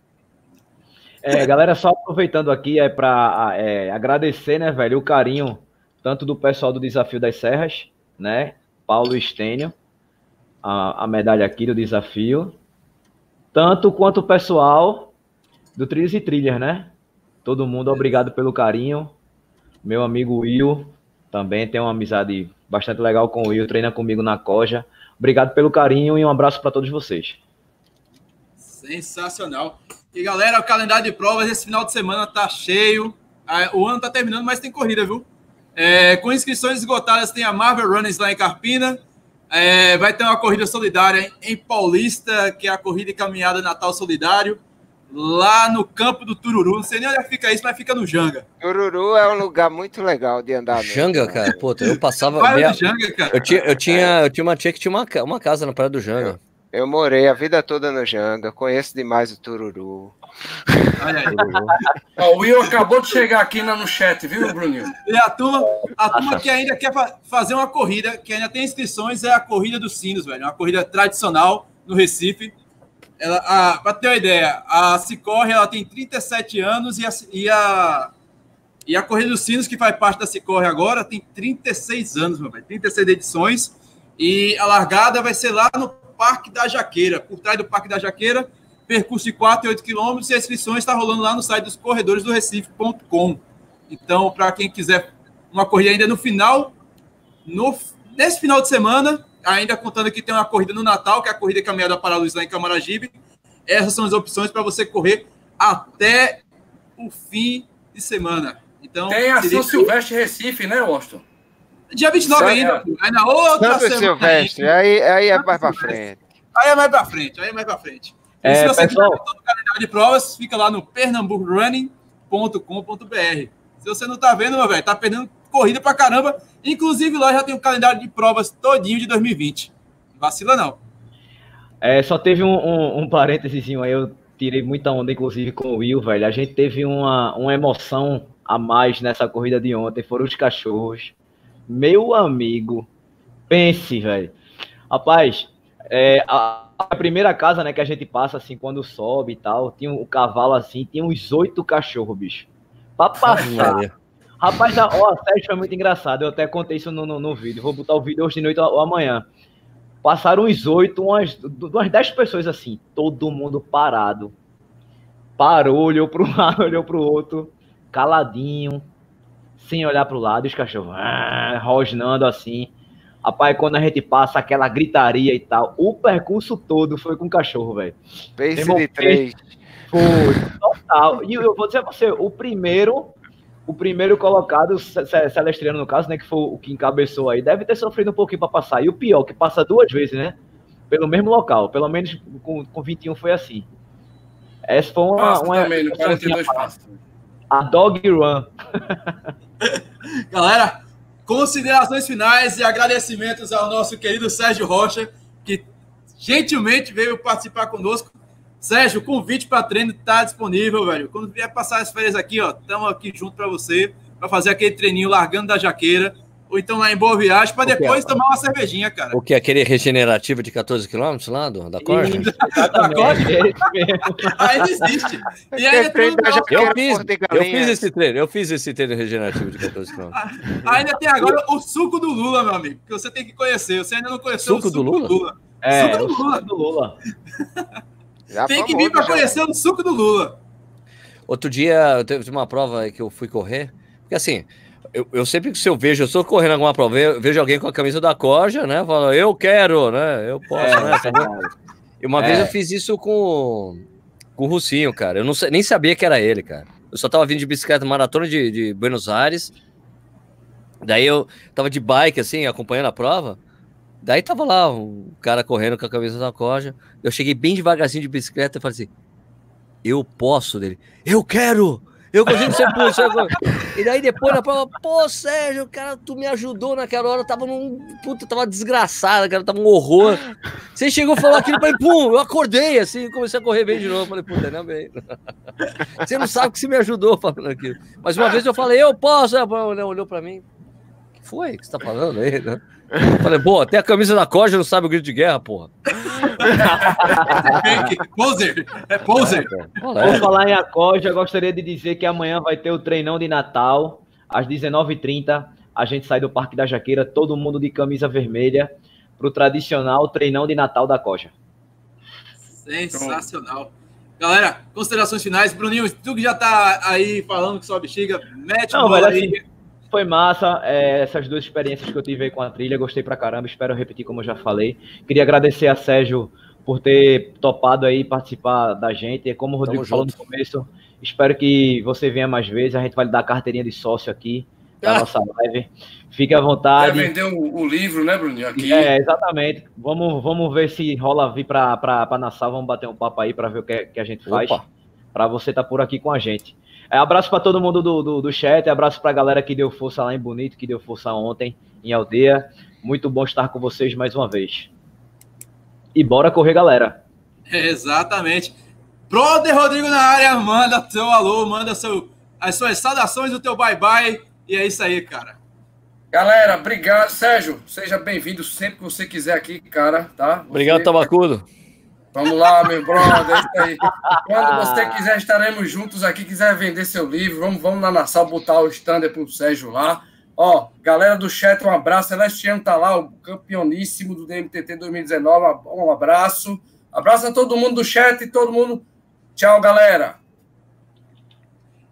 É, galera, só aproveitando aqui é para é, agradecer, né, velho, o carinho tanto do pessoal do Desafio das Serras, né, Paulo Estênio, a, a medalha aqui do desafio, tanto quanto o pessoal do Trilhas e Trilhas, né? Todo mundo, obrigado pelo carinho. Meu amigo Will também tem uma amizade bastante legal com o Will, treina comigo na Coja. Obrigado pelo carinho e um abraço para todos vocês. Sensacional. E galera, o calendário de provas esse final de semana tá cheio. Ah, o ano tá terminando, mas tem corrida, viu? É, com inscrições esgotadas, tem a Marvel Runners lá em Carpina. É, vai ter uma corrida solidária em Paulista, que é a corrida e caminhada Natal Solidário, lá no campo do Tururu. Não sei nem onde fica isso, mas fica no Janga. Tururu é um lugar muito legal de andar. Janga, cara, puta, eu passava. Meia... Janga, cara. Eu tinha, eu tinha, eu tinha uma tia que tinha uma, uma casa na praia do Janga. Eu, eu morei a vida toda no Janga, conheço demais o Tururu. O Will acabou de chegar aqui no chat, viu, Bruninho? E a turma, a turma que ainda quer fazer uma corrida, que ainda tem inscrições, é a Corrida dos Sinos, velho. Uma corrida tradicional no Recife. Ela, pra ter uma ideia, a Cicorre ela tem 37 anos e a, e a, e a Corrida dos Sinos, que faz parte da Cicorre agora, tem 36 anos, meu velho. 36 edições. E a largada vai ser lá no Parque da Jaqueira, por trás do Parque da Jaqueira percurso de 4 e 8 quilômetros e a inscrição está rolando lá no site dos corredores do Recife.com. Então, para quem quiser uma corrida ainda no final, no, nesse final de semana, ainda contando que tem uma corrida no Natal, que é a corrida caminhada para a luz lá em Camaragibe, essas são as opções para você correr até o fim de semana. Então, tem a São Silvestre Recife, né, Washington? Dia 29 ainda. Aí na outra Santo semana. Silvestre, aí, aí é mais para frente. Aí é mais para frente, aí é mais para frente. É, se você pessoal... quiser todo o calendário de provas, fica lá no pernambucrunning.com.br. Se você não tá vendo, meu velho, tá perdendo corrida pra caramba. Inclusive, lá já tem o calendário de provas todinho de 2020. Vacila não. É, só teve um, um, um parênteses aí, eu tirei muita onda, inclusive, com o Will, velho. A gente teve uma, uma emoção a mais nessa corrida de ontem, foram os cachorros. Meu amigo, pense, velho. Rapaz, é, a, a primeira casa, né, que a gente passa, assim, quando sobe e tal, tinha um cavalo assim, tinha uns oito cachorros, bicho. Pra passar. Rapaz, ó, a série foi muito engraçado. Eu até contei isso no, no, no, vídeo. Vou botar o vídeo hoje de noite ou amanhã. Passaram uns oito, umas, umas dez pessoas assim, todo mundo parado. Parou, olhou para um lado, olhou para o outro, caladinho, sem olhar para o lado, os cachorros ah, rosnando assim. Rapaz, quando a gente passa aquela gritaria e tal, o percurso todo foi com o cachorro, velho. Pace de três. Foi, total. E eu vou dizer a você, o primeiro, o primeiro colocado, Celestriano no caso, né, que foi o que encabeçou aí, deve ter sofrido um pouquinho para passar. E o pior, que passa duas vezes, né? Pelo mesmo local. Pelo menos com, com 21 foi assim. Essa foi uma. Nossa, uma também, no 42 passos. A Dog Run. Galera, considerações finais e agradecimentos ao nosso querido Sérgio Rocha, que gentilmente veio participar conosco. Sérgio, o convite para treino está disponível, velho. Quando vier passar as férias aqui, ó, estamos aqui junto para você, para fazer aquele treininho largando da jaqueira, ou então lá em Boa Viagem, para depois tomar uma cervejinha, cara. O que? Aquele regenerativo de 14 quilômetros lá do, da corda? da corda? Ainda existe. E ainda tem eu, fiz, eu fiz esse treino, eu fiz esse treino regenerativo de 14 quilômetros. Ainda tem agora o suco do Lula, meu amigo, que você tem que conhecer. Você ainda não conheceu suco o suco do Lula? Do Lula. É, suco do Lula. Suco do Lula. tem que vir para conhecer o suco do Lula. Outro dia, teve uma prova que eu fui correr, porque assim, eu, eu, sempre que se eu vejo, eu estou correndo alguma prova, eu vejo alguém com a camisa da Corja, né? Fala, eu quero, né? Eu posso, é, né? E uma é. vez eu fiz isso com, com o Russinho, cara. Eu não, nem sabia que era ele, cara. Eu só tava vindo de bicicleta maratona de, de Buenos Aires. Daí eu tava de bike, assim, acompanhando a prova. Daí tava lá um cara correndo com a camisa da Corja. Eu cheguei bem devagarzinho de bicicleta e falei assim: Eu posso dele. Eu quero! Eu consigo ser pulso. E daí depois na prova, pô, Sérgio, cara, tu me ajudou naquela hora, tava num. Puta, tava desgraçada, cara, tava um horror. Você chegou e falou aquilo, falei, pum, eu acordei assim, comecei a correr bem de novo. Falei, puta, não bem. Você não sabe que você me ajudou falando aquilo. Mas uma vez eu falei, eu posso. Ela olhou pra mim. O que foi que você tá falando aí, né? Falei, pô, até a camisa da Coja não sabe o grito de guerra, porra. poser, é poser. Vou falar em Acoja, gostaria de dizer que amanhã vai ter o treinão de Natal, às 19h30. A gente sai do Parque da Jaqueira, todo mundo de camisa vermelha, para o tradicional treinão de Natal da Coja. Sensacional. Galera, considerações finais. Bruninho, tu que já tá aí falando que sua bexiga, mete Não, bola aí. Assim, foi massa, é, essas duas experiências que eu tive aí com a trilha, gostei pra caramba, espero repetir como eu já falei. Queria agradecer a Sérgio por ter topado aí participar da gente. Como o Rodrigo Tamo falou junto. no começo, espero que você venha mais vezes. A gente vai lhe dar a carteirinha de sócio aqui na ah. nossa live. Fique à vontade. Vai vender o, o, livro, né, Bruninho? Aqui. É, exatamente. Vamos, vamos ver se rola vir para Nassau. Vamos bater um papo aí para ver o que, que a gente faz. Para você estar tá por aqui com a gente. É, abraço para todo mundo do, do, do chat, abraço para a galera que deu força lá em Bonito, que deu força ontem em Aldeia. Muito bom estar com vocês mais uma vez. E bora correr, galera. exatamente. Brother Rodrigo na área, manda seu alô, manda seu, as suas saudações do teu bye-bye. E é isso aí, cara. Galera, obrigado. Sérgio, seja bem-vindo sempre que você quiser aqui, cara, tá? Você... Obrigado, Tabacudo. Vamos lá, meu brother. É isso aí. Quando você quiser, estaremos juntos aqui. Quiser vender seu livro, vamos, vamos lá na sala botar o stand pro Sérgio lá. Ó, galera do chat, um abraço. Celestiano tá lá, o campeoníssimo do DMTT 2019. Um abraço. Abraço a todo mundo do chat e todo mundo. Tchau, galera.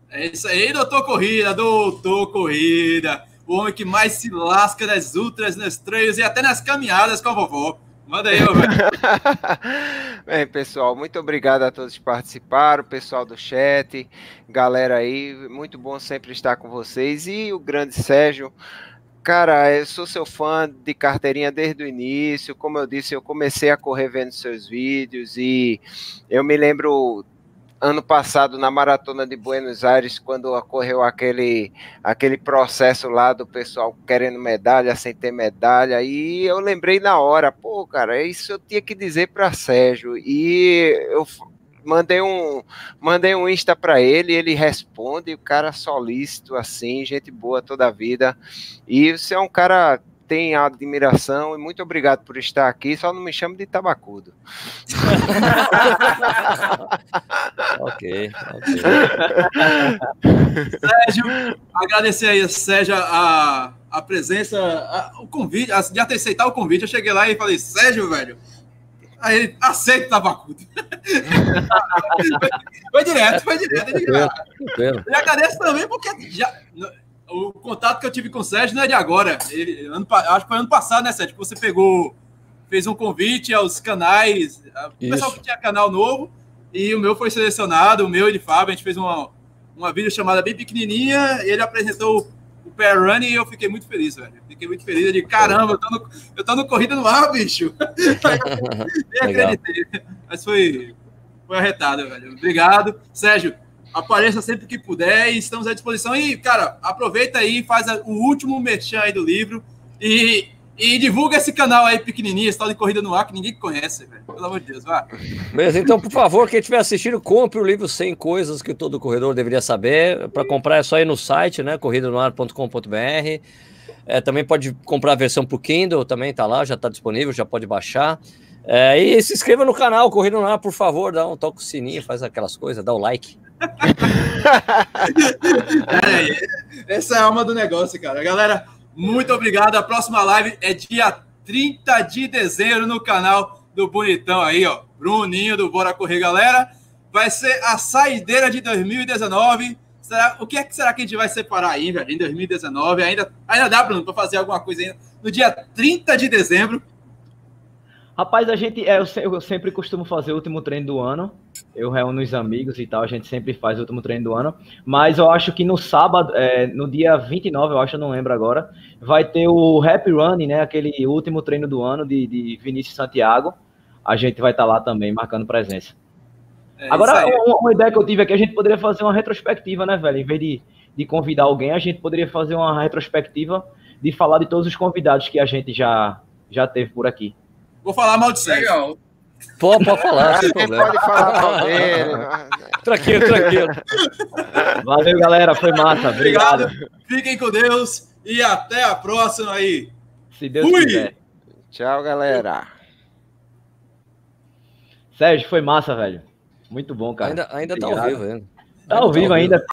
É isso aí, doutor Corrida, doutor Corrida. O homem que mais se lasca nas ultras, nas trails e até nas caminhadas com a vovó. Manda aí. Bem, pessoal, muito obrigado a todos que participaram, pessoal do chat, galera aí, muito bom sempre estar com vocês. E o grande Sérgio, cara, eu sou seu fã de carteirinha desde o início. Como eu disse, eu comecei a correr vendo seus vídeos e eu me lembro ano passado na maratona de Buenos Aires, quando ocorreu aquele, aquele processo lá do pessoal querendo medalha sem ter medalha, e eu lembrei na hora, pô, cara, isso eu tinha que dizer para Sérgio, e eu mandei um mandei um Insta para ele, ele responde, o cara solícito assim, gente boa toda a vida. E você é um cara tem admiração e muito obrigado por estar aqui. Só não me chame de tabacudo. ok, ok. Sérgio, agradecer aí, Sérgio, a, a presença, a, o convite, a, de aceitar o convite. Eu cheguei lá e falei, Sérgio, velho. Aí ele aceita tabacudo. foi direto, foi direto. Ele, e agradeço também porque já o contato que eu tive com o Sérgio não é de agora. Ele, ano, acho que foi ano passado, né, Sérgio? Que você pegou, fez um convite aos canais, o pessoal que tinha canal novo, e o meu foi selecionado, o meu e de Fábio, a gente fez uma, uma vídeo chamada bem pequenininha, ele apresentou o pair run e eu fiquei muito feliz, velho. Fiquei muito feliz, de caramba, eu tô no, eu tô no corrida no ar, bicho. Nem acreditei. Mas foi, foi arretado, velho. Obrigado. Sérgio, apareça sempre que puder e estamos à disposição. E, cara, aproveita aí, faz o último merchan aí do livro e, e divulga esse canal aí pequenininho, esse tal de Corrida no Ar, que ninguém conhece, velho. Pelo amor de Deus, vá. Beleza, então, por favor, quem estiver assistindo, compre o livro 100 Coisas que todo corredor deveria saber. Para comprar é só ir no site, né, corridanoar.com.br. É, também pode comprar a versão para o Kindle, também tá lá, já está disponível, já pode baixar. É, e se inscreva no canal no Ar, por favor, dá um toque o sininho, faz aquelas coisas, dá o like. é, essa é a alma do negócio, cara. Galera, muito obrigado. A próxima live é dia 30 de dezembro no canal do Bonitão aí, ó. Bruninho do Bora Correr, galera. Vai ser a saideira de 2019. Será, o que é que será que a gente vai separar aí, velho, em 2019? Ainda, ainda dá, Bruno, para fazer alguma coisa ainda. No dia 30 de dezembro, Rapaz, a gente, é, eu, sempre costumo fazer o último treino do ano. Eu reúno os amigos e tal, a gente sempre faz o último treino do ano. Mas eu acho que no sábado, é, no dia 29, eu acho, eu não lembro agora, vai ter o Happy Running, né? Aquele último treino do ano de, de Vinícius Santiago. A gente vai estar tá lá também, marcando presença. É, agora, uma, uma, ideia que eu tive aqui, a gente poderia fazer uma retrospectiva, né, velho? Em vez de, de convidar alguém, a gente poderia fazer uma retrospectiva de falar de todos os convidados que a gente já, já teve por aqui. Vou falar mal de Sérgio. Legal. Pode, pode falar, sem problema. Pode falar mal dele. tranquilo, tranquilo. Valeu, galera. Foi massa. Obrigado. Obrigado. Fiquem com Deus e até a próxima aí. Se Deus Fui. quiser. Tchau, galera. Sérgio, foi massa, velho. Muito bom, cara. Ainda, ainda tá ao vivo, ainda. Tá ao vivo ainda.